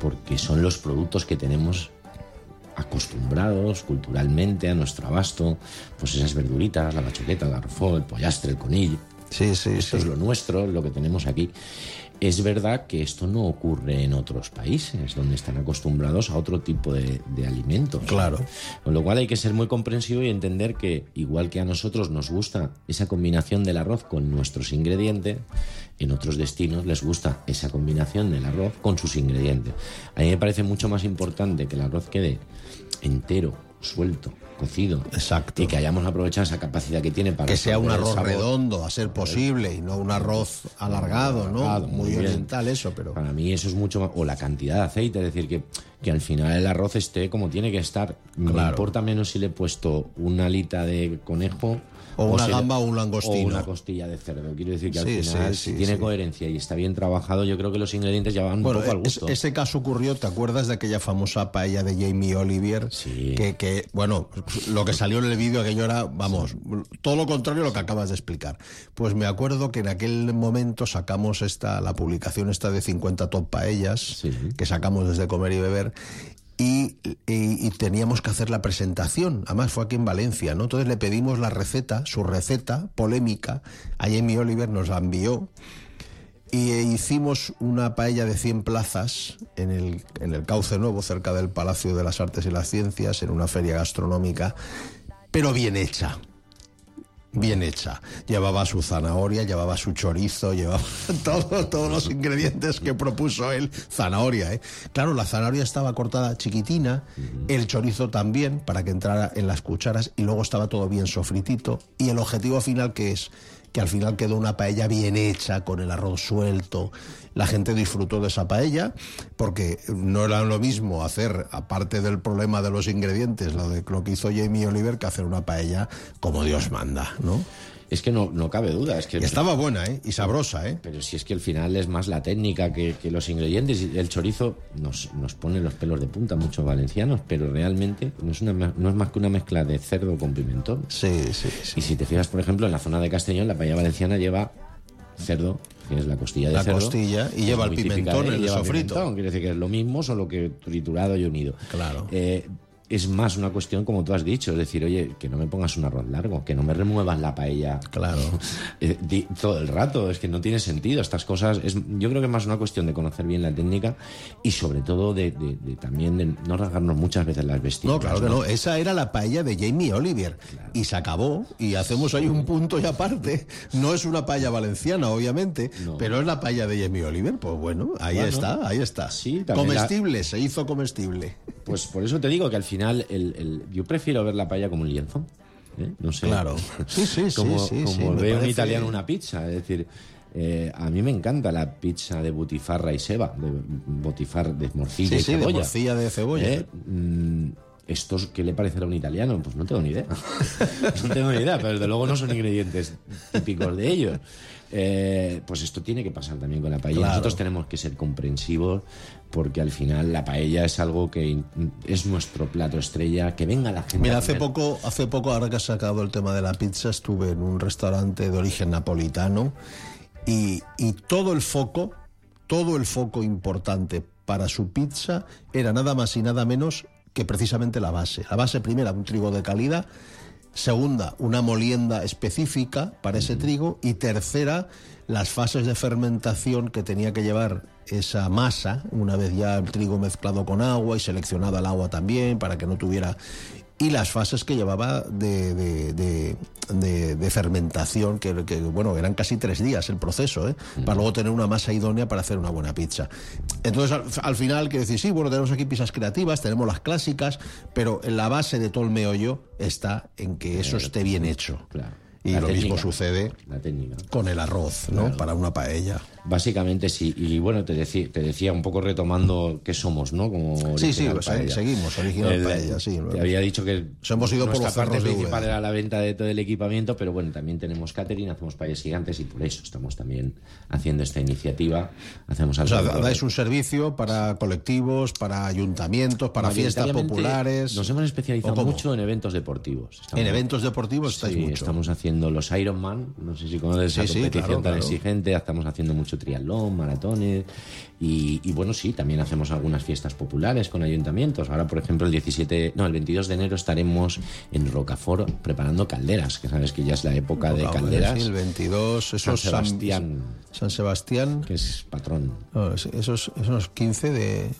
[SPEAKER 6] porque son los productos que tenemos acostumbrados culturalmente a nuestro abasto, pues esas verduritas, la bachuleta, el garrofó, el pollastre, el conill.
[SPEAKER 3] sí sí
[SPEAKER 6] Esto es lo nuestro, lo que tenemos aquí. Es verdad que esto no ocurre en otros países, donde están acostumbrados a otro tipo de, de alimentos.
[SPEAKER 3] Claro.
[SPEAKER 6] Con lo cual hay que ser muy comprensivo y entender que, igual que a nosotros nos gusta esa combinación del arroz con nuestros ingredientes, en otros destinos les gusta esa combinación del arroz con sus ingredientes. A mí me parece mucho más importante que el arroz quede entero, suelto, cocido.
[SPEAKER 3] Exacto.
[SPEAKER 6] Y que hayamos aprovechado esa capacidad que tiene para
[SPEAKER 3] que sea un arroz redondo a ser posible y no un arroz alargado no
[SPEAKER 6] Alargado,
[SPEAKER 3] muy, oriental eso pero
[SPEAKER 6] Para mí eso es mucho más... O la cantidad de aceite, es decir, que, que al final el arroz esté como tiene que estar. Me
[SPEAKER 3] Claro.
[SPEAKER 6] importa menos si le he puesto una alita de conejo...
[SPEAKER 3] O una gamba o un langostino.
[SPEAKER 6] O una costilla de cerdo. Quiero decir que al
[SPEAKER 3] Sí,
[SPEAKER 6] final,
[SPEAKER 3] sí,
[SPEAKER 6] si tiene coherencia y está bien trabajado, yo creo que los ingredientes ya van
[SPEAKER 3] Bueno,
[SPEAKER 6] un poco al gusto.
[SPEAKER 3] ese caso ocurrió, ¿te acuerdas de aquella famosa paella de Jamie Oliver?
[SPEAKER 6] Sí.
[SPEAKER 3] Que, que, bueno, lo que salió en el vídeo aquello era, vamos, todo lo contrario a lo que acabas de explicar. Pues me acuerdo que en aquel momento sacamos esta, la publicación esta de 50 top paellas, que sacamos desde Comer y Beber, y, teníamos que hacer la presentación. Además fue aquí en Valencia, ¿no? Entonces le pedimos la receta, su receta polémica, a Jamie Oliver nos la envió y eh, hicimos una paella de 100 plazas en el, en el Cauce Nuevo, cerca del Palacio de las Artes y las Ciencias, en una feria gastronómica, pero bien hecha. Bien hecha. Llevaba su zanahoria, llevaba su chorizo, llevaba todo- todos los ingredientes que propuso él. Zanahoria, ¿eh? Claro, la zanahoria estaba cortada chiquitina, el chorizo también, para que entrara en las cucharas, y luego estaba todo bien sofritito. Y el objetivo final que es que al final quedó una paella bien hecha, con el arroz suelto. La gente disfrutó de esa paella, porque no era lo mismo hacer, aparte del problema de los ingredientes, lo, de, lo que hizo Jamie Oliver, que hacer una paella como Dios manda, ¿no?
[SPEAKER 6] Es que no, no cabe duda. Es que
[SPEAKER 3] Y estaba buena, ¿eh? Y sabrosa, ¿eh?
[SPEAKER 6] Pero si es que al final es más la técnica que, que los ingredientes. Y El chorizo nos, nos pone los pelos de punta muchos valencianos, pero realmente no es, una, no es más que una mezcla de cerdo con pimentón.
[SPEAKER 3] Sí, sí, sí.
[SPEAKER 6] Y si te fijas, por ejemplo, en la zona de Castellón, la paella valenciana lleva cerdo, que es la costilla de
[SPEAKER 3] La
[SPEAKER 6] cerdo.
[SPEAKER 3] costilla, y lleva el pimentón en el sofrito.
[SPEAKER 6] pimentón, Quiere decir que es lo mismo, solo que triturado y unido.
[SPEAKER 3] Claro.
[SPEAKER 6] Eh, es más una cuestión, como tú has dicho, es decir, oye, que no me pongas un arroz largo, que no me remuevas la paella
[SPEAKER 3] Claro.
[SPEAKER 6] eh, todo el rato, es que no tiene sentido. Estas cosas, es, yo creo que es más una cuestión de conocer bien la técnica y sobre todo de, de- de también de no rasgarnos muchas veces las vestiduras.
[SPEAKER 3] No, claro que no. Esa era la paella de Jamie Oliver. Y se acabó. Y hacemos ahí un punto y aparte. No es una paella valenciana, obviamente.
[SPEAKER 6] No.
[SPEAKER 3] Pero es la paella de Jamie Oliver. Pues bueno, ahí
[SPEAKER 6] Bueno,
[SPEAKER 3] está, ahí está.
[SPEAKER 6] sí, la-
[SPEAKER 3] comestible, se hizo comestible.
[SPEAKER 6] Pues por eso te digo que al final el, el- yo prefiero ver la paella como un lienzo. ¿eh? No sé.
[SPEAKER 3] Claro. Sí, sí,
[SPEAKER 6] como
[SPEAKER 3] sí,
[SPEAKER 6] como
[SPEAKER 3] sí,
[SPEAKER 6] ve un italiano una pizza. Es decir, eh, a mí me encanta la pizza de butifarra y seba, de botifar de morcilla
[SPEAKER 3] Sí,
[SPEAKER 6] y
[SPEAKER 3] sí, de
[SPEAKER 6] cebolla.
[SPEAKER 3] morcilla de cebolla.
[SPEAKER 6] ¿eh? Mm, ¿Estos qué le parecerá a un italiano? Pues no tengo ni idea. no tengo ni idea, pero desde luego no son ingredientes típicos de ellos. Eh, pues esto tiene que pasar también con la paella.
[SPEAKER 3] Claro.
[SPEAKER 6] Nosotros tenemos que ser comprensivos porque al final la paella es algo que es nuestro plato estrella. Que venga la gente.
[SPEAKER 3] Mira, hace poco, hace poco, ahora que has sacado el tema de la pizza, estuve en un restaurante de origen napolitano y, y todo el foco, todo el foco importante para su pizza era nada más y nada menos que precisamente la base. La base primera, un trigo de calidad. Segunda, una molienda específica para ese trigo. Y tercera, las fases de fermentación que tenía que llevar esa masa, una vez ya el trigo mezclado con agua y seleccionada el agua también para que no tuviera... Y las fases que llevaba de, de- de- de- de fermentación, que, que, bueno, eran casi tres días el proceso, ¿eh? para luego tener una masa idónea para hacer una buena pizza. Entonces, al, al final, quiero decir, sí, bueno, tenemos aquí pizzas creativas, tenemos las clásicas, pero en la base de todo el meollo está en que eso esté bien hecho.
[SPEAKER 6] Claro.
[SPEAKER 3] Y
[SPEAKER 6] La
[SPEAKER 3] lo mismo sucede con el arroz, ¿no? Para una paella.
[SPEAKER 6] Básicamente sí. Y bueno, te decía, te decía un poco retomando qué somos, ¿no? Como
[SPEAKER 3] Sí, sí,
[SPEAKER 6] Paella.
[SPEAKER 3] seguimos, Original
[SPEAKER 6] El-
[SPEAKER 3] Paella, sí.
[SPEAKER 6] Te había dicho que
[SPEAKER 3] Nos hemos ido por
[SPEAKER 6] nuestra
[SPEAKER 3] los
[SPEAKER 6] parte principal era la venta de todo el equipamiento, pero bueno, también tenemos catering, hacemos paellas gigantes y por eso estamos también haciendo esta iniciativa. Hacemos
[SPEAKER 3] O sea, dais un servicio para colectivos, para ayuntamientos, para fiestas populares.
[SPEAKER 6] Nos hemos especializado mucho en eventos deportivos.
[SPEAKER 3] En eventos deportivos estáis
[SPEAKER 6] Sí,
[SPEAKER 3] mucho.
[SPEAKER 6] estamos haciendo los Ironman, no sé si conoces esa
[SPEAKER 3] Sí, sí,
[SPEAKER 6] competición
[SPEAKER 3] claro,
[SPEAKER 6] tan
[SPEAKER 3] claro.
[SPEAKER 6] exigente, estamos haciendo mucho triatlón, maratones y, y bueno, sí, también hacemos algunas fiestas populares con ayuntamientos. Ahora, por ejemplo, el 17, no, el 22 de enero estaremos en Rocafort preparando calderas, que sabes que ya es la época de calderas.
[SPEAKER 3] sí, el 22, eso
[SPEAKER 6] San Sebastián,
[SPEAKER 3] San Sebastián.
[SPEAKER 6] que es patrón.
[SPEAKER 3] no, esos, esos 15 de.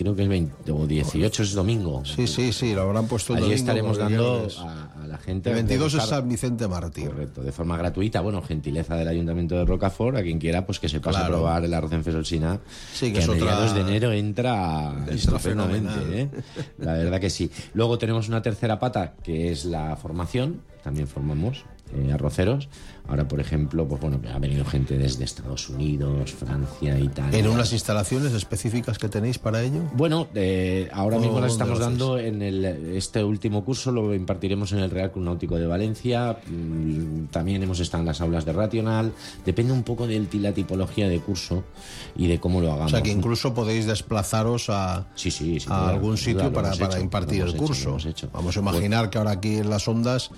[SPEAKER 6] Creo que es 20 o 18 es domingo.
[SPEAKER 3] Sí, sí, sí, lo habrán puesto el
[SPEAKER 6] Allí
[SPEAKER 3] domingo,
[SPEAKER 6] estaremos dando a, a la gente.
[SPEAKER 3] El
[SPEAKER 6] de
[SPEAKER 3] 22 es San Vicente Mártir.
[SPEAKER 6] Correcto, de forma gratuita, bueno, gentileza del Ayuntamiento de Rocafort, a quien quiera, pues que se pase
[SPEAKER 3] Claro.
[SPEAKER 6] a probar el arroz en Fesolsina,
[SPEAKER 3] Sí, que
[SPEAKER 6] que,
[SPEAKER 3] es
[SPEAKER 6] a
[SPEAKER 3] otra-
[SPEAKER 6] mediados de enero entra,
[SPEAKER 3] Entra
[SPEAKER 6] estupendamente. ¿eh? La verdad que sí. Luego tenemos una tercera pata, que es la formación, también formamos eh, arroceros. Ahora, por ejemplo, pues bueno, ha venido gente desde Estados Unidos, Francia, Italia.
[SPEAKER 3] ¿En unas instalaciones específicas que tenéis para ello?
[SPEAKER 6] Bueno, eh, ahora
[SPEAKER 3] ¿O
[SPEAKER 6] mismo las estamos dando en el, este último curso, lo impartiremos en el Real Club Náutico de Valencia. mm, También hemos estado en las aulas de Rational. Depende un poco de la tipología de curso y de cómo lo
[SPEAKER 3] O
[SPEAKER 6] hagamos.
[SPEAKER 3] sea, que incluso podéis desplazaros a,
[SPEAKER 6] Sí, sí, sin
[SPEAKER 3] a
[SPEAKER 6] duda,
[SPEAKER 3] algún sitio
[SPEAKER 6] lo
[SPEAKER 3] para, para
[SPEAKER 6] hecho,
[SPEAKER 3] impartir el
[SPEAKER 6] hecho,
[SPEAKER 3] curso. Vamos a imaginar que ahora aquí en las ondas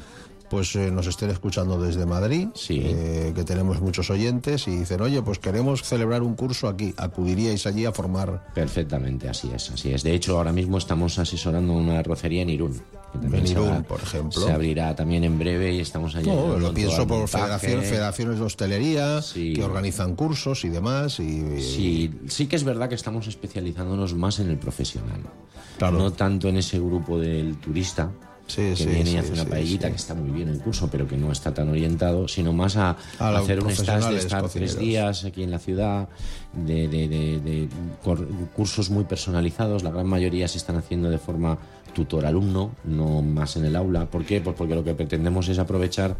[SPEAKER 3] pues eh, nos estén escuchando desde Madrid,
[SPEAKER 6] Sí.
[SPEAKER 3] eh, que tenemos muchos oyentes y dicen, oye, pues queremos celebrar un curso aquí, acudiríais allí a formar
[SPEAKER 6] Perfectamente, así es, así es. De hecho, ahora mismo estamos asesorando una arrocería en Irún.
[SPEAKER 3] En
[SPEAKER 6] se
[SPEAKER 3] Irún, por ejemplo.
[SPEAKER 6] Se abrirá también en breve y estamos allí.
[SPEAKER 3] No, lo
[SPEAKER 6] en
[SPEAKER 3] pienso por federación, federaciones de hostelería
[SPEAKER 6] Sí.
[SPEAKER 3] que organizan cursos y demás. Y,
[SPEAKER 6] Sí, sí que es verdad que estamos especializándonos más en el profesional.
[SPEAKER 3] Claro.
[SPEAKER 6] No tanto en ese grupo del turista
[SPEAKER 3] Sí,
[SPEAKER 6] que
[SPEAKER 3] sí,
[SPEAKER 6] viene y hace una paellita, que está muy bien el curso, pero que no está tan orientado, sino más a, hacer un stage de estar
[SPEAKER 3] cocineros.
[SPEAKER 6] tres días aquí en la ciudad, de, de- de- de cursos muy personalizados. La gran mayoría se están haciendo de forma tutor-alumno, no más en el aula. ¿Por qué? Pues porque lo que pretendemos es aprovechar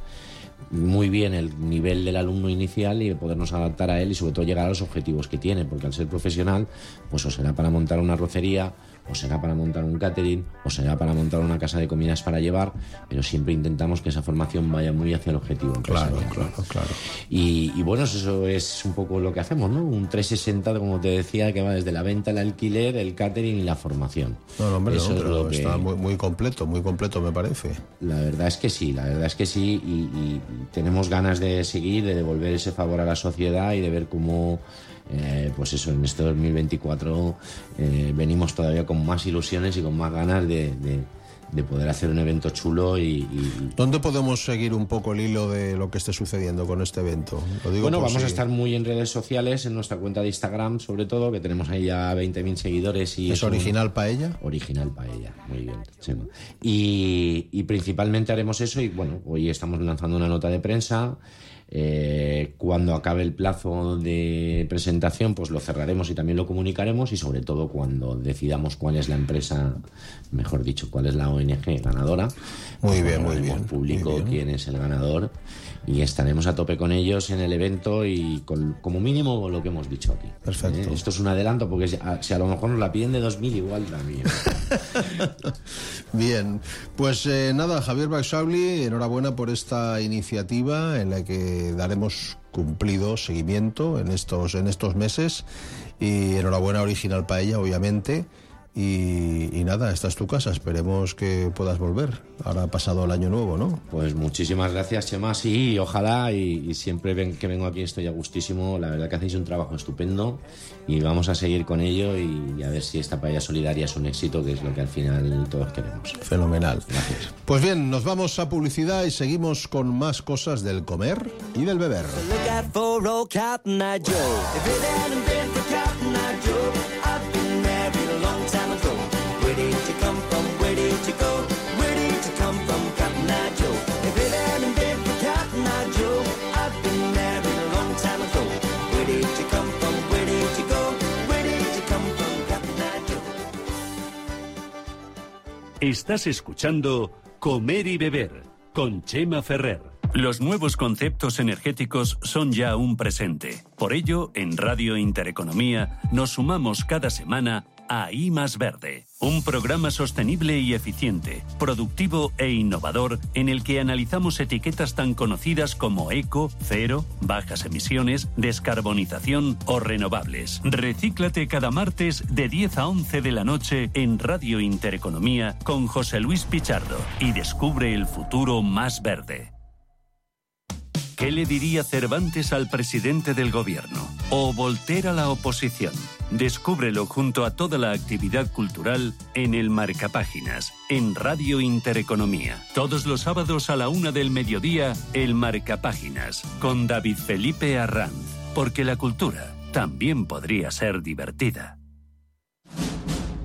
[SPEAKER 6] muy bien el nivel del alumno inicial y podernos adaptar a él y sobre todo llegar a los objetivos que tiene, porque al ser profesional, pues o será para montar una arrocería, o será para montar un catering, o será para montar una casa de comidas para llevar, pero siempre intentamos que esa formación vaya muy hacia el objetivo
[SPEAKER 3] Claro, claro, claro.
[SPEAKER 6] Y, y bueno, eso es un poco lo que hacemos, ¿no? Un 360, como te decía, que va desde la venta, el alquiler, el catering y la formación.
[SPEAKER 3] No, no, hombre,
[SPEAKER 6] Eso
[SPEAKER 3] no,
[SPEAKER 6] es lo que-
[SPEAKER 3] está muy, muy completo, muy completo me parece.
[SPEAKER 6] la verdad es que sí, la verdad es que sí, y, y tenemos ganas de seguir, de devolver ese favor a la sociedad y de ver cómo, eh, pues eso, en este 2024 eh, venimos todavía con más ilusiones y con más ganas de, de- de poder hacer un evento chulo y, y-
[SPEAKER 3] ¿Dónde podemos seguir un poco el hilo de lo que esté sucediendo con este evento? Lo digo
[SPEAKER 6] bueno, vamos
[SPEAKER 3] si-
[SPEAKER 6] a estar muy en redes sociales, en nuestra cuenta de Instagram sobre todo, que tenemos ahí ya 20.000 seguidores y
[SPEAKER 3] ¿Es
[SPEAKER 6] un-
[SPEAKER 3] original paella?
[SPEAKER 6] Original paella, muy bien. Y, y principalmente haremos eso y bueno, hoy estamos lanzando una nota de prensa Eh, cuando acabe el plazo de presentación, pues lo cerraremos y también lo comunicaremos y sobre todo cuando decidamos cuál es la empresa, mejor dicho, cuál es la ONG ganadora.
[SPEAKER 3] Muy
[SPEAKER 6] pues
[SPEAKER 3] bien, muy bien,
[SPEAKER 6] Público
[SPEAKER 3] muy bien.
[SPEAKER 6] quién es el ganador y estaremos a tope con ellos en el evento y con, como mínimo lo que hemos dicho aquí.
[SPEAKER 3] Perfecto.
[SPEAKER 6] ¿eh? Esto es un adelanto porque si a, si a lo mejor nos la piden de 2000 igual también.
[SPEAKER 3] Bien, pues eh, nada, Javier Baxauli, enhorabuena por esta iniciativa en la que daremos cumplido seguimiento en estos, en estos meses y enhorabuena Original Paella, obviamente. Y, y nada, esta es tu casa, esperemos que puedas volver. Ahora ha pasado el año nuevo, ¿no?
[SPEAKER 6] Pues muchísimas gracias, Chema. Sí, ojalá y, y siempre ven- que vengo aquí estoy a gustísimo. La verdad que hacéis un trabajo estupendo y vamos a seguir con ello y, y a ver si esta paella solidaria es un éxito, que es lo que al final todos queremos.
[SPEAKER 3] Fenomenal.
[SPEAKER 6] Gracias.
[SPEAKER 3] Pues bien, nos vamos a publicidad y seguimos con más cosas del comer y del beber.
[SPEAKER 1] Estás escuchando Comer y Beber con Chema Ferrer. Los nuevos conceptos energéticos son ya un presente. Por ello, en Radio Intereconomía nos sumamos cada semana a I más Verde, un programa sostenible y eficiente, productivo e innovador en el que analizamos etiquetas tan conocidas como eco, cero, bajas emisiones, descarbonización o renovables. Recíclate cada martes de 10 a 11 de la noche en Radio Intereconomía con José Luis Pichardo y descubre el futuro más verde. ¿Qué le diría Cervantes al presidente del gobierno? ¿O Voltaire a la oposición? Descúbrelo junto a toda la actividad cultural en el Marcapáginas, en Radio Intereconomía. Todos los sábados a la una del mediodía, el Marcapáginas, con David Felipe Arranz. Porque la cultura también podría ser divertida.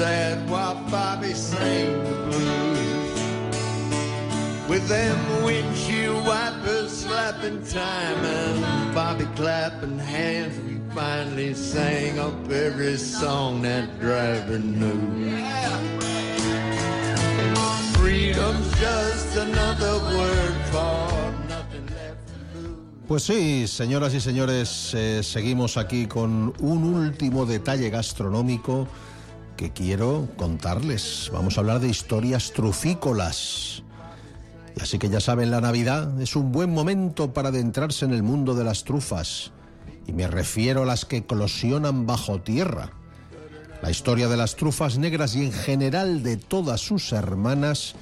[SPEAKER 9] Sad while Bobby sang the blues. With them windshield wipers slapping time and Bobby clapping hands, we finally sang up every song that driver knew. Freedom's just another word for.
[SPEAKER 3] Pues sí, señoras y señores, eh, seguimos aquí con un último detalle gastronómico que quiero contarles. Vamos a hablar de historias trufícolas. Y así que ya saben, la Navidad es un buen momento para adentrarse en el mundo de las trufas. Y me refiero a las que eclosionan bajo tierra. La historia de las trufas negras y en general de todas sus hermanas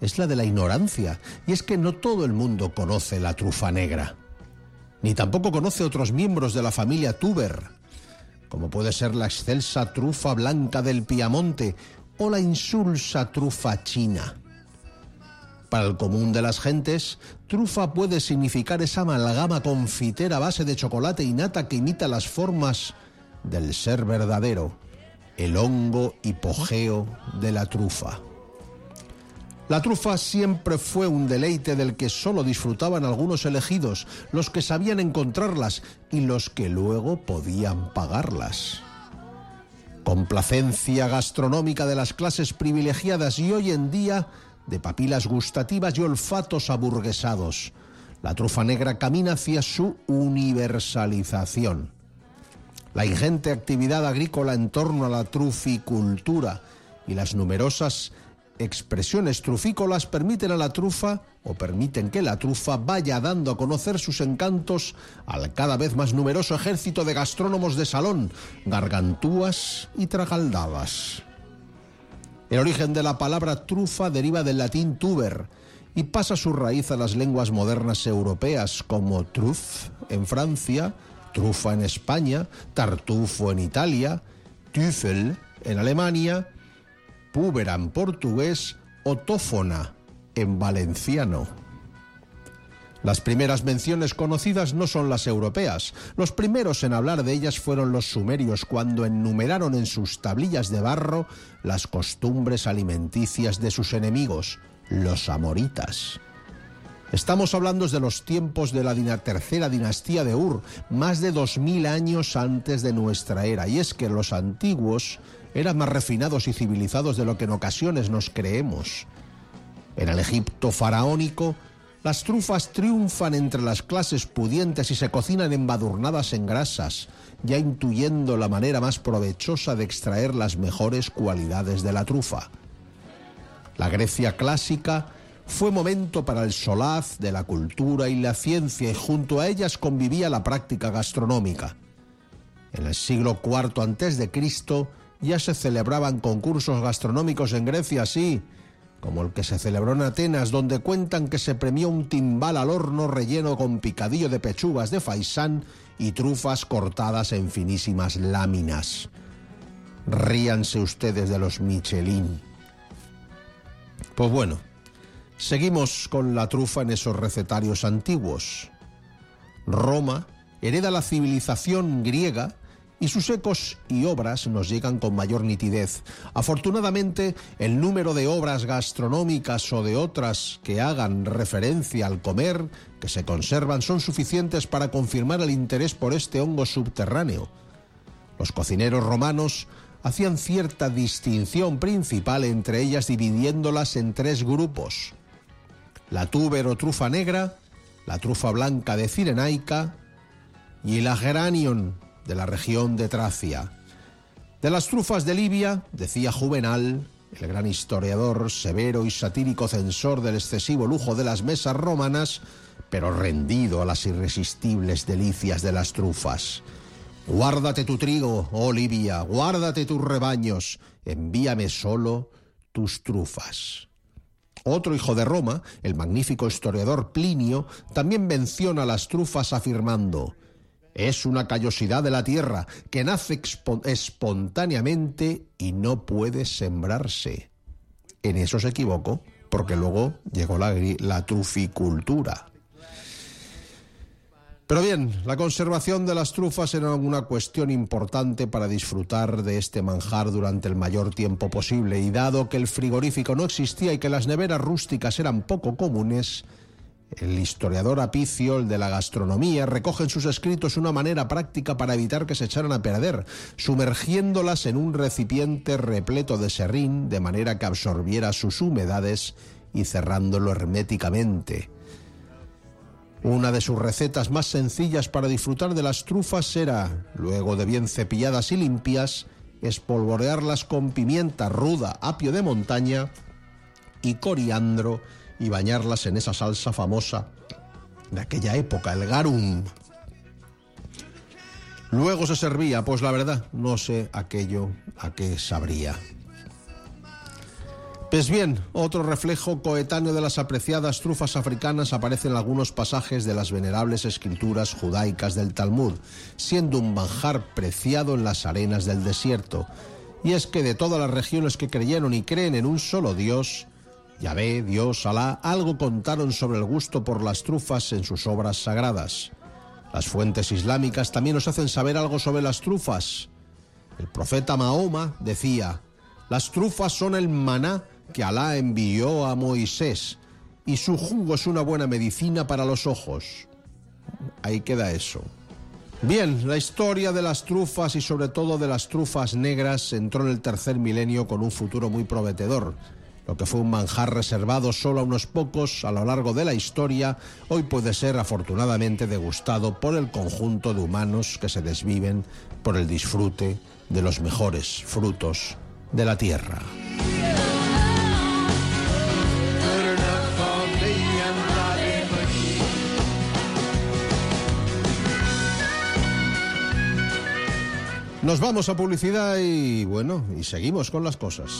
[SPEAKER 3] es la de la ignorancia. Y es que no todo el mundo conoce la trufa negra. Ni tampoco conoce otros miembros de la familia Tuber, como puede ser la excelsa trufa blanca del Piamonte o la insulsa trufa china. Para el común de las gentes, trufa puede significar esa amalgama confitera base de chocolate y nata que imita las formas del ser verdadero, el hongo hipogeo de la trufa. La trufa siempre fue un deleite del que solo disfrutaban algunos elegidos, los que sabían encontrarlas y los que luego podían pagarlas. Complacencia gastronómica de las clases privilegiadas y hoy en día de papilas gustativas y olfatos aburguesados. La trufa negra camina hacia su universalización. La ingente actividad agrícola en torno a la truficultura y las numerosas expresiones trufícolas permiten a la trufa o permiten que la trufa vaya dando a conocer sus encantos al cada vez más numeroso ejército de gastrónomos de salón, gargantúas y tragaldadas. El origen de la palabra trufa deriva del latín tuber y pasa su raíz a las lenguas modernas europeas como truffe en Francia, trufa en España, tartufo en Italia, Tüffel en Alemania, púbera en portugués o tófona en valenciano. Las primeras menciones conocidas no son las europeas. Los primeros en hablar de ellas fueron los sumerios cuando enumeraron en sus tablillas de barro las costumbres alimenticias de sus enemigos, los amoritas. Estamos hablando de los tiempos de la tercera dinastía de Ur, más de 2000 años antes de nuestra era. Y es que los antiguos eran más refinados y civilizados de lo que en ocasiones nos creemos. En el Egipto faraónico, las trufas triunfan entre las clases pudientes y se cocinan embadurnadas en grasas, ya intuyendo la manera más provechosa de extraer las mejores cualidades de la trufa. La Grecia clásica fue momento para el solaz de la cultura y la ciencia y junto a ellas convivía la práctica gastronómica. En el siglo IV Cristo ya se celebraban concursos gastronómicos en Grecia, sí, como el que se celebró en Atenas, donde cuentan que se premió un timbal al horno relleno con picadillo de pechugas de faisán y trufas cortadas en finísimas láminas. Ríanse ustedes de los Michelin. Pues bueno, seguimos con la trufa en esos recetarios antiguos. Roma hereda la civilización griega y sus ecos y obras nos llegan con mayor nitidez. Afortunadamente, el número de obras gastronómicas o de otras que hagan referencia al comer que se conservan son suficientes para confirmar el interés por este hongo subterráneo. Los cocineros romanos hacían cierta distinción principal entre ellas dividiéndolas en tres grupos. La tuber o trufa negra, la trufa blanca de Cirenaica y la geranion de la región de Tracia. De las trufas de Libia, decía Juvenal, el gran historiador, severo y satírico censor del excesivo lujo de las mesas romanas, pero rendido a las irresistibles delicias de las trufas. Guárdate tu trigo, oh Libia, guárdate tus rebaños, envíame solo tus trufas. Otro hijo de Roma, el magnífico historiador Plinio, también menciona las trufas afirmando, es una callosidad de la tierra que nace espontáneamente y no puede sembrarse. En eso se equivocó, porque luego llegó la, la truficultura. Pero bien, la conservación de las trufas era una cuestión importante para disfrutar de este manjar durante el mayor tiempo posible y dado que el frigorífico no existía y que las neveras rústicas eran poco comunes, el historiador Apicio, el de la gastronomía, recoge en sus escritos una manera práctica para evitar que se echaran a perder, sumergiéndolas en un recipiente repleto de serrín de manera que absorbiera sus humedades y cerrándolo herméticamente. Una de sus recetas más sencillas para disfrutar de las trufas era, luego de bien cepilladas y limpias, espolvorearlas con pimienta ruda, apio de montaña y coriandro y bañarlas en esa salsa famosa de aquella época, el garum. Luego se servía, pues la verdad, no sé aquello a qué sabría. Pues bien, otro reflejo coetáneo de las apreciadas trufas africanas aparece en algunos pasajes de las venerables escrituras judaicas del Talmud, siendo un manjar preciado en las arenas del desierto. Y es que de todas las regiones que creyeron y creen en un solo Dios, Yahvé, Dios, Alá, algo contaron sobre el gusto por las trufas en sus obras sagradas. Las fuentes islámicas también nos hacen saber algo sobre las trufas. El profeta Mahoma decía, las trufas son el maná que Alá envió a Moisés y su jugo es una buena medicina para los ojos. Ahí queda eso. Bien, la historia de las trufas y sobre todo de las trufas negras entró en el tercer milenio con un futuro muy prometedor. Lo que fue un manjar reservado solo a unos pocos a lo largo de la historia, hoy puede ser afortunadamente degustado por el conjunto de humanos que se desviven por el disfrute de los mejores frutos de la tierra. Nos vamos a publicidad y bueno, y seguimos con las cosas.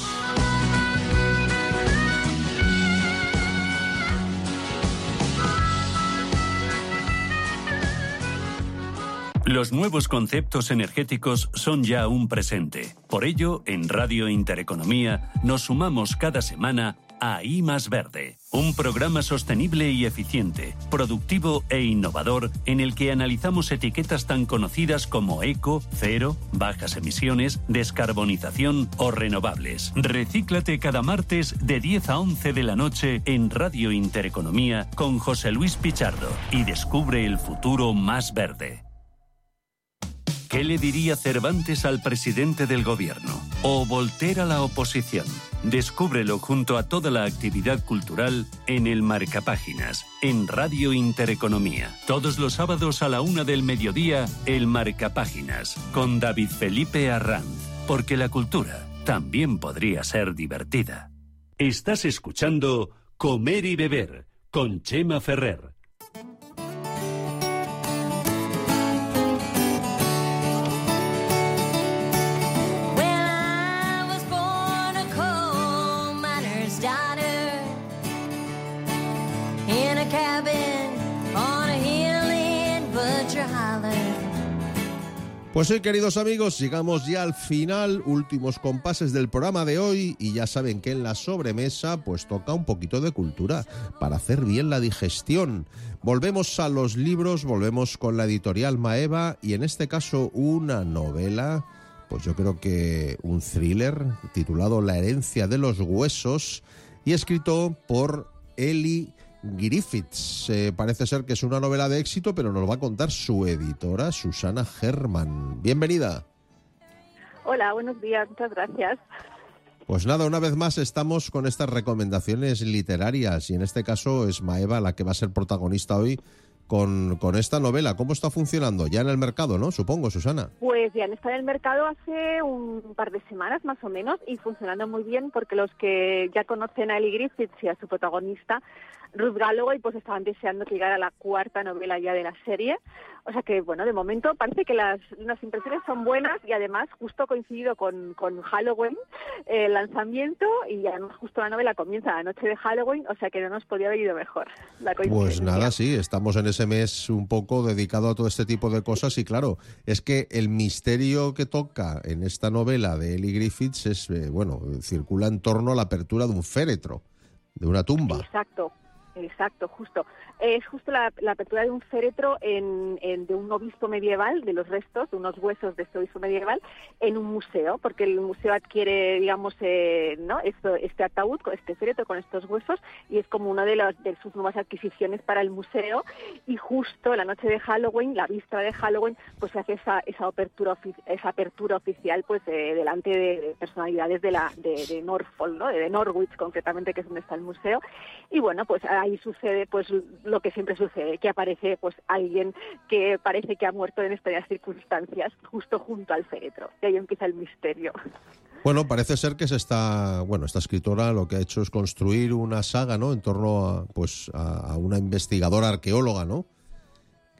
[SPEAKER 1] Los nuevos conceptos energéticos son ya un presente. Por ello, en Radio Intereconomía nos sumamos cada semana a I más Verde, un programa sostenible y eficiente, productivo e innovador en el que analizamos etiquetas tan conocidas como eco, cero, bajas emisiones, descarbonización o renovables. Recíclate cada martes de 10 a 11 de la noche en Radio Intereconomía con José Luis Pichardo y descubre el futuro más verde. ¿Qué le diría Cervantes al presidente del gobierno? ¿O Voltaire a la oposición? Descúbrelo junto a toda la actividad cultural en el Marcapáginas, en Radio Intereconomía. Todos los sábados a la una del mediodía, el Marcapáginas, con David Felipe Arranz. Porque la cultura también podría ser divertida. Estás escuchando Comer y Beber con Chema Ferrer.
[SPEAKER 3] Pues sí, queridos amigos, llegamos ya al final, últimos compases del programa de hoy y ya saben que en la sobremesa pues toca un poquito de cultura para hacer bien la digestión. Volvemos a los libros, volvemos con la editorial Maeva y en este caso una novela, pues yo creo que un thriller titulado La herencia de los huesos y escrito por Eli Griffiths. Eh, parece ser que es una novela de éxito, pero nos va a contar su editora, Susana Herman. Bienvenida.
[SPEAKER 10] Hola, buenos días, muchas gracias.
[SPEAKER 3] Pues nada, una vez más estamos con estas recomendaciones literarias y en este caso es Maeva la que va a ser protagonista hoy con, con esta novela. ¿Cómo está funcionando? Ya en el mercado, ¿no? Supongo, Susana.
[SPEAKER 10] Pues ya está en el mercado hace un par de semanas más o menos y funcionando muy bien porque los que ya conocen a Ellie Griffiths y a su protagonista, Ruth Galloway, pues estaban deseando que llegara la cuarta novela ya de la serie. O sea que, bueno, de momento parece que las, las impresiones son buenas y además justo coincidido con, con Halloween eh, el lanzamiento y además justo la novela comienza la noche de Halloween, o sea que no nos podía haber ido mejor. La
[SPEAKER 3] Pues nada, sí, estamos en ese mes un poco dedicado a todo este tipo de cosas y claro, es que el misterio que toca en esta novela de Ellie Griffiths es, eh, bueno, circula en torno a la apertura de un féretro, de una tumba.
[SPEAKER 10] Exacto, exacto, justo. Es justo la, apertura de un féretro en, de un obispo medieval, de los restos, de unos huesos de este obispo medieval, en un museo, porque el museo adquiere, digamos, eh, ¿no? Esto, este ataúd, este féretro con estos huesos, y es como una de, las de sus nuevas adquisiciones para el museo. Y justo la noche de Halloween, la víspera de Halloween, pues se hace esa, esa apertura esa apertura oficial, pues delante de, de personalidades de la de, Norfolk, ¿no? De, de Norwich concretamente, que es donde está el museo. Y bueno, pues ahí sucede pues lo que siempre sucede, que aparece pues alguien que parece que ha muerto en estas circunstancias justo junto al féretro. Y ahí empieza el misterio.
[SPEAKER 3] Bueno, parece ser que se está, bueno, esta escritora lo que ha hecho es construir una saga, ¿no? En torno a, pues, a, a una investigadora arqueóloga, ¿no?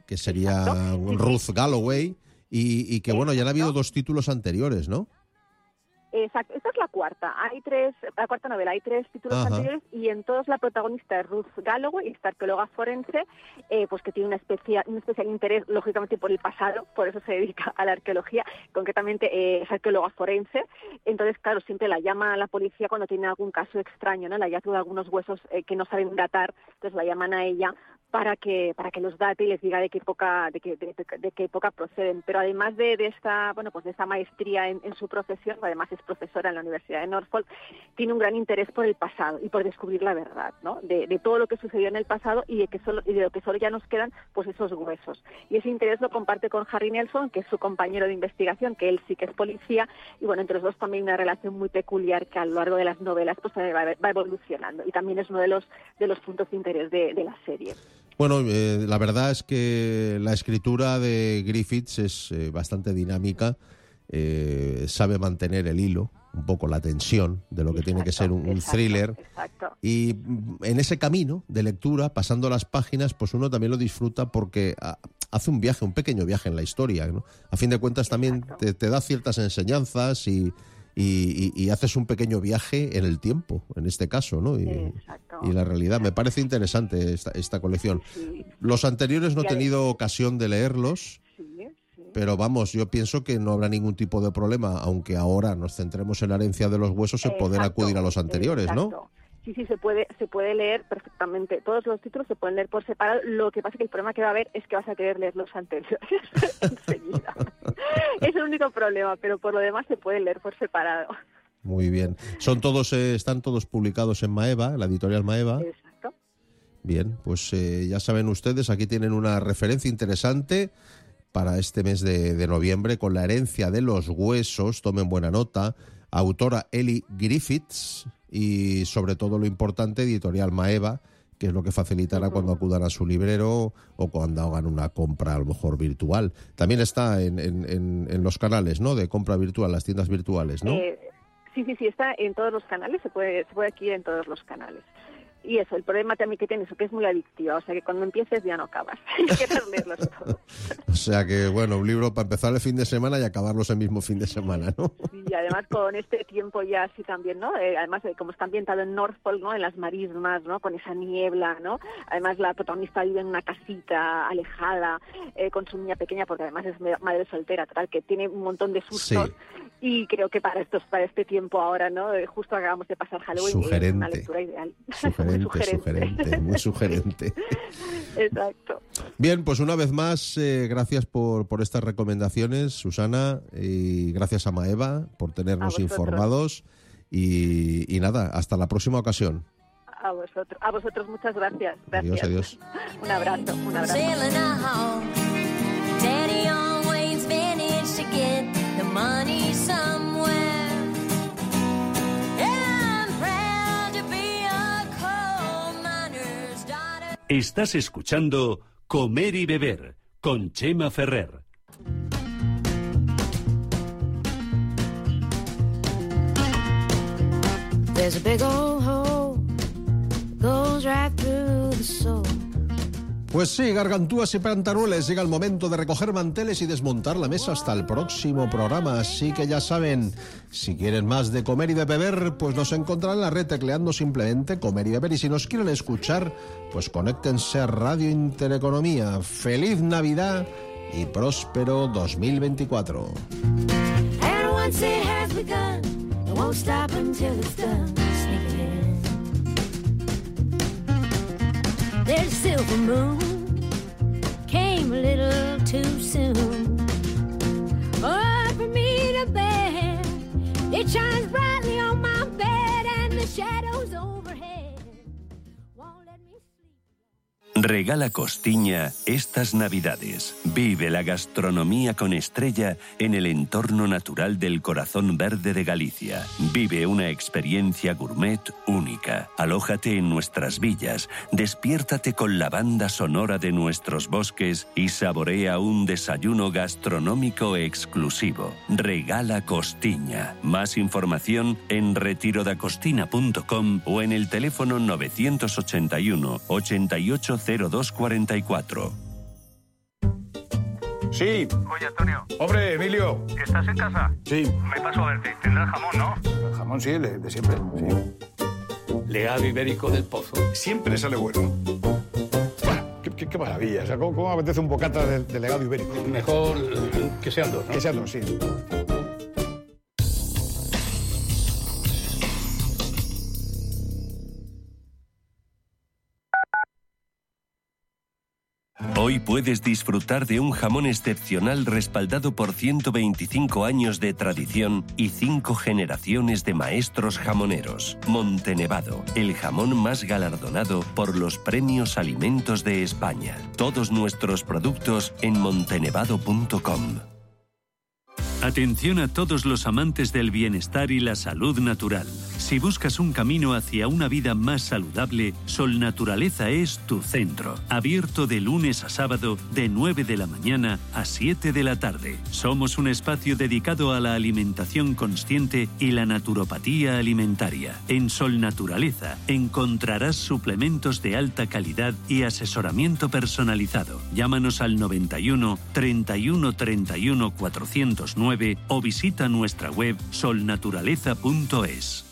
[SPEAKER 3] Que sería Ruth Galloway y, y que, bueno, ya han habido dos títulos anteriores, ¿no?
[SPEAKER 10] Exacto, esta es la cuarta. Hay tres, la cuarta novela, hay tres títulos
[SPEAKER 3] Ajá.
[SPEAKER 10] anteriores y en todos la protagonista es Ruth Galloway, esta arqueóloga forense, eh, pues que tiene una especial, un especial interés, lógicamente, por el pasado, por eso se dedica a la arqueología, concretamente eh, es arqueóloga forense. Entonces, claro, siempre la llama a la policía cuando tiene algún caso extraño, ¿no? El hallazgo de algunos huesos eh, que no saben datar, entonces la llaman a ella para que para que los date y les diga de qué época de qué, de, de qué época proceden. Pero además de, de esta bueno pues de esta maestría en, su profesión además es profesora en la Universidad de Norfolk tiene un gran interés por el pasado y por descubrir la verdad ¿no? de, de todo lo que sucedió en el pasado y de que solo y de lo que solo ya nos quedan pues esos huesos. Y ese interés lo comparte con Harry Nelson que es su compañero de investigación que él sí que es policía y bueno entre los dos también una relación muy peculiar que a lo largo de las novelas pues va, va evolucionando y también es uno de los de los puntos de interés de la serie
[SPEAKER 3] Bueno, eh, la verdad es que la escritura de Griffiths es eh, bastante dinámica, eh, sabe mantener el hilo, un poco la tensión de lo que tiene que ser un, un thriller.
[SPEAKER 10] exacto
[SPEAKER 3] Y en ese camino de lectura, pasando las páginas, pues uno también lo disfruta porque ah, hace un viaje, un pequeño viaje en la historia. ¿no? A fin de cuentas también te, te da ciertas enseñanzas y, y- y- y haces un pequeño viaje en el tiempo, en este caso, ¿no? Y, y la realidad. Me parece interesante esta, esta colección. Los anteriores no he tenido ocasión de leerlos. Pero vamos, yo pienso que no habrá ningún tipo de problema, aunque ahora nos centremos en la herencia de los huesos, en poder acudir a los anteriores, ¿no?
[SPEAKER 10] Sí, sí, se puede, se puede leer perfectamente. Todos los títulos se pueden leer por separado. Lo que pasa es que el problema que va a haber es que vas a querer leer los anteriores enseguida. es el único problema, pero por lo demás se puede leer por separado.
[SPEAKER 3] Muy bien. Son todos, eh, están todos publicados en Maeva, la editorial Maeva.
[SPEAKER 10] Exacto.
[SPEAKER 3] Bien, pues eh, ya saben ustedes, aquí tienen una referencia interesante para este mes de, de noviembre con la herencia de los huesos. Tomen buena nota. Autora Ellie Griffiths y sobre todo lo importante, editorial Maeva, que es lo que facilitará cuando acudan a su librero o cuando hagan una compra a lo mejor virtual. También está en, en- en- los canales, ¿no? De compra virtual, las tiendas virtuales, ¿no?
[SPEAKER 10] Eh, sí, sí, sí, está en todos los canales, se puede, se puede adquirir en todos los canales. Y eso, el problema también que tiene eso, que es muy adictiva, o sea que cuando empieces ya no acabas. Hay que todos.
[SPEAKER 3] O sea que, bueno, un libro para empezar el fin de semana y acabarlos el mismo fin de semana, ¿no?
[SPEAKER 10] Y además con este tiempo ya así también, ¿no? Eh, además, eh, como está ambientado en Norfolk, ¿no? En las marismas, ¿no? Con esa niebla, ¿no? Además, la protagonista vive en una casita alejada eh, con su niña pequeña, porque además es madre soltera, total, que tiene un montón de sustos.
[SPEAKER 3] Sí.
[SPEAKER 10] Y creo que para estos, para este tiempo ahora, ¿no? Eh, Justo acabamos de pasar Halloween, es
[SPEAKER 3] Sugerente.
[SPEAKER 10] una lectura ideal.
[SPEAKER 3] Sugerente,
[SPEAKER 10] Muy
[SPEAKER 3] sugerente, muy sugerente.
[SPEAKER 10] Exacto.
[SPEAKER 3] Bien, pues una vez más, eh, gracias por, por estas recomendaciones, Susana, y gracias a Maeva por tenernos informados. Y, y nada, hasta la próxima ocasión.
[SPEAKER 10] A vosotros, a vosotros muchas gracias.
[SPEAKER 3] Adiós,
[SPEAKER 10] gracias.
[SPEAKER 3] adiós.
[SPEAKER 10] Un abrazo, un abrazo.
[SPEAKER 1] Estás escuchando Comer y Beber con Chema Ferrer.
[SPEAKER 4] There's a big old hole goes right through the soul.
[SPEAKER 3] Pues sí, gargantúas y pantarueles, llega el momento de recoger manteles y desmontar la mesa hasta el próximo programa. Así que ya saben, si quieren más de comer y de beber, pues nos encontrarán en la red tecleando simplemente comer y beber. Y si nos quieren escuchar, pues conéctense a Radio Intereconomía. ¡Feliz Navidad y próspero 2024!
[SPEAKER 4] A silver moon, came a little too soon. Oh, for me to bear, it shines brightly on my bed, and the shadows overhead
[SPEAKER 1] Regala Costiña estas Navidades. Vive la gastronomía con estrella en el entorno natural del corazón verde de Galicia. Vive una experiencia gourmet única. Alójate en nuestras villas, despiértate con la banda sonora de nuestros bosques y saborea un desayuno gastronómico exclusivo. Regala Costiña. Más información en retirodacostina.com o en el teléfono 981 880244.
[SPEAKER 11] Sí.
[SPEAKER 12] Oye, Antonio.
[SPEAKER 11] Hombre, Emilio.
[SPEAKER 12] ¿Estás en casa?
[SPEAKER 11] Sí.
[SPEAKER 12] Me paso a verte. Tendrás jamón, ¿no?
[SPEAKER 11] El jamón sí, de, de siempre. Sí.
[SPEAKER 12] Legado ibérico del pozo.
[SPEAKER 11] Siempre sale bueno. Qué, qué- qué maravilla. O sea, ¿cómo, apetece un bocata de, de legado ibérico?
[SPEAKER 12] Mejor que sean dos, ¿no?
[SPEAKER 11] Que sean dos, sí.
[SPEAKER 1] Hoy puedes disfrutar de un jamón excepcional respaldado por 125 años de tradición y 5 generaciones de maestros jamoneros. Montenevado, el jamón más galardonado por los premios Alimentos de España. Todos nuestros productos en montenevado.com. Atención a todos los amantes del bienestar y la salud natural. Si buscas un camino hacia una vida más saludable, Sol Naturaleza es tu centro. Abierto de lunes a sábado de 9 de la mañana a 7 de la tarde. Somos un espacio dedicado a la alimentación consciente y la naturopatía alimentaria. En Sol Naturaleza encontrarás suplementos de alta calidad y asesoramiento personalizado. Llámanos al 91 31 31 409 o visita nuestra web solnaturaleza.es.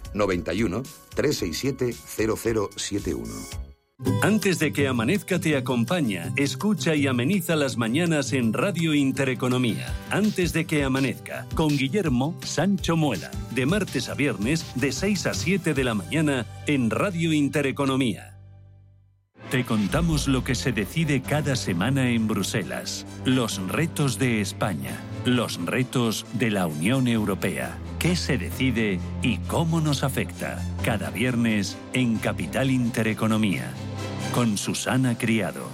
[SPEAKER 13] 91 367 0071.
[SPEAKER 1] Antes de que amanezca te acompaña, escucha y ameniza las mañanas en Radio Intereconomía. Antes de que amanezca, con Guillermo Sancho Muela, de martes a viernes de 6 a 7 de la mañana en Radio Intereconomía. Te contamos lo que se decide cada semana en Bruselas, los retos de España, los retos de la Unión Europea, qué se decide y cómo nos afecta. Cada viernes en Capital Intereconomía, con Susana Criado.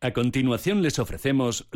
[SPEAKER 1] A continuación les ofrecemos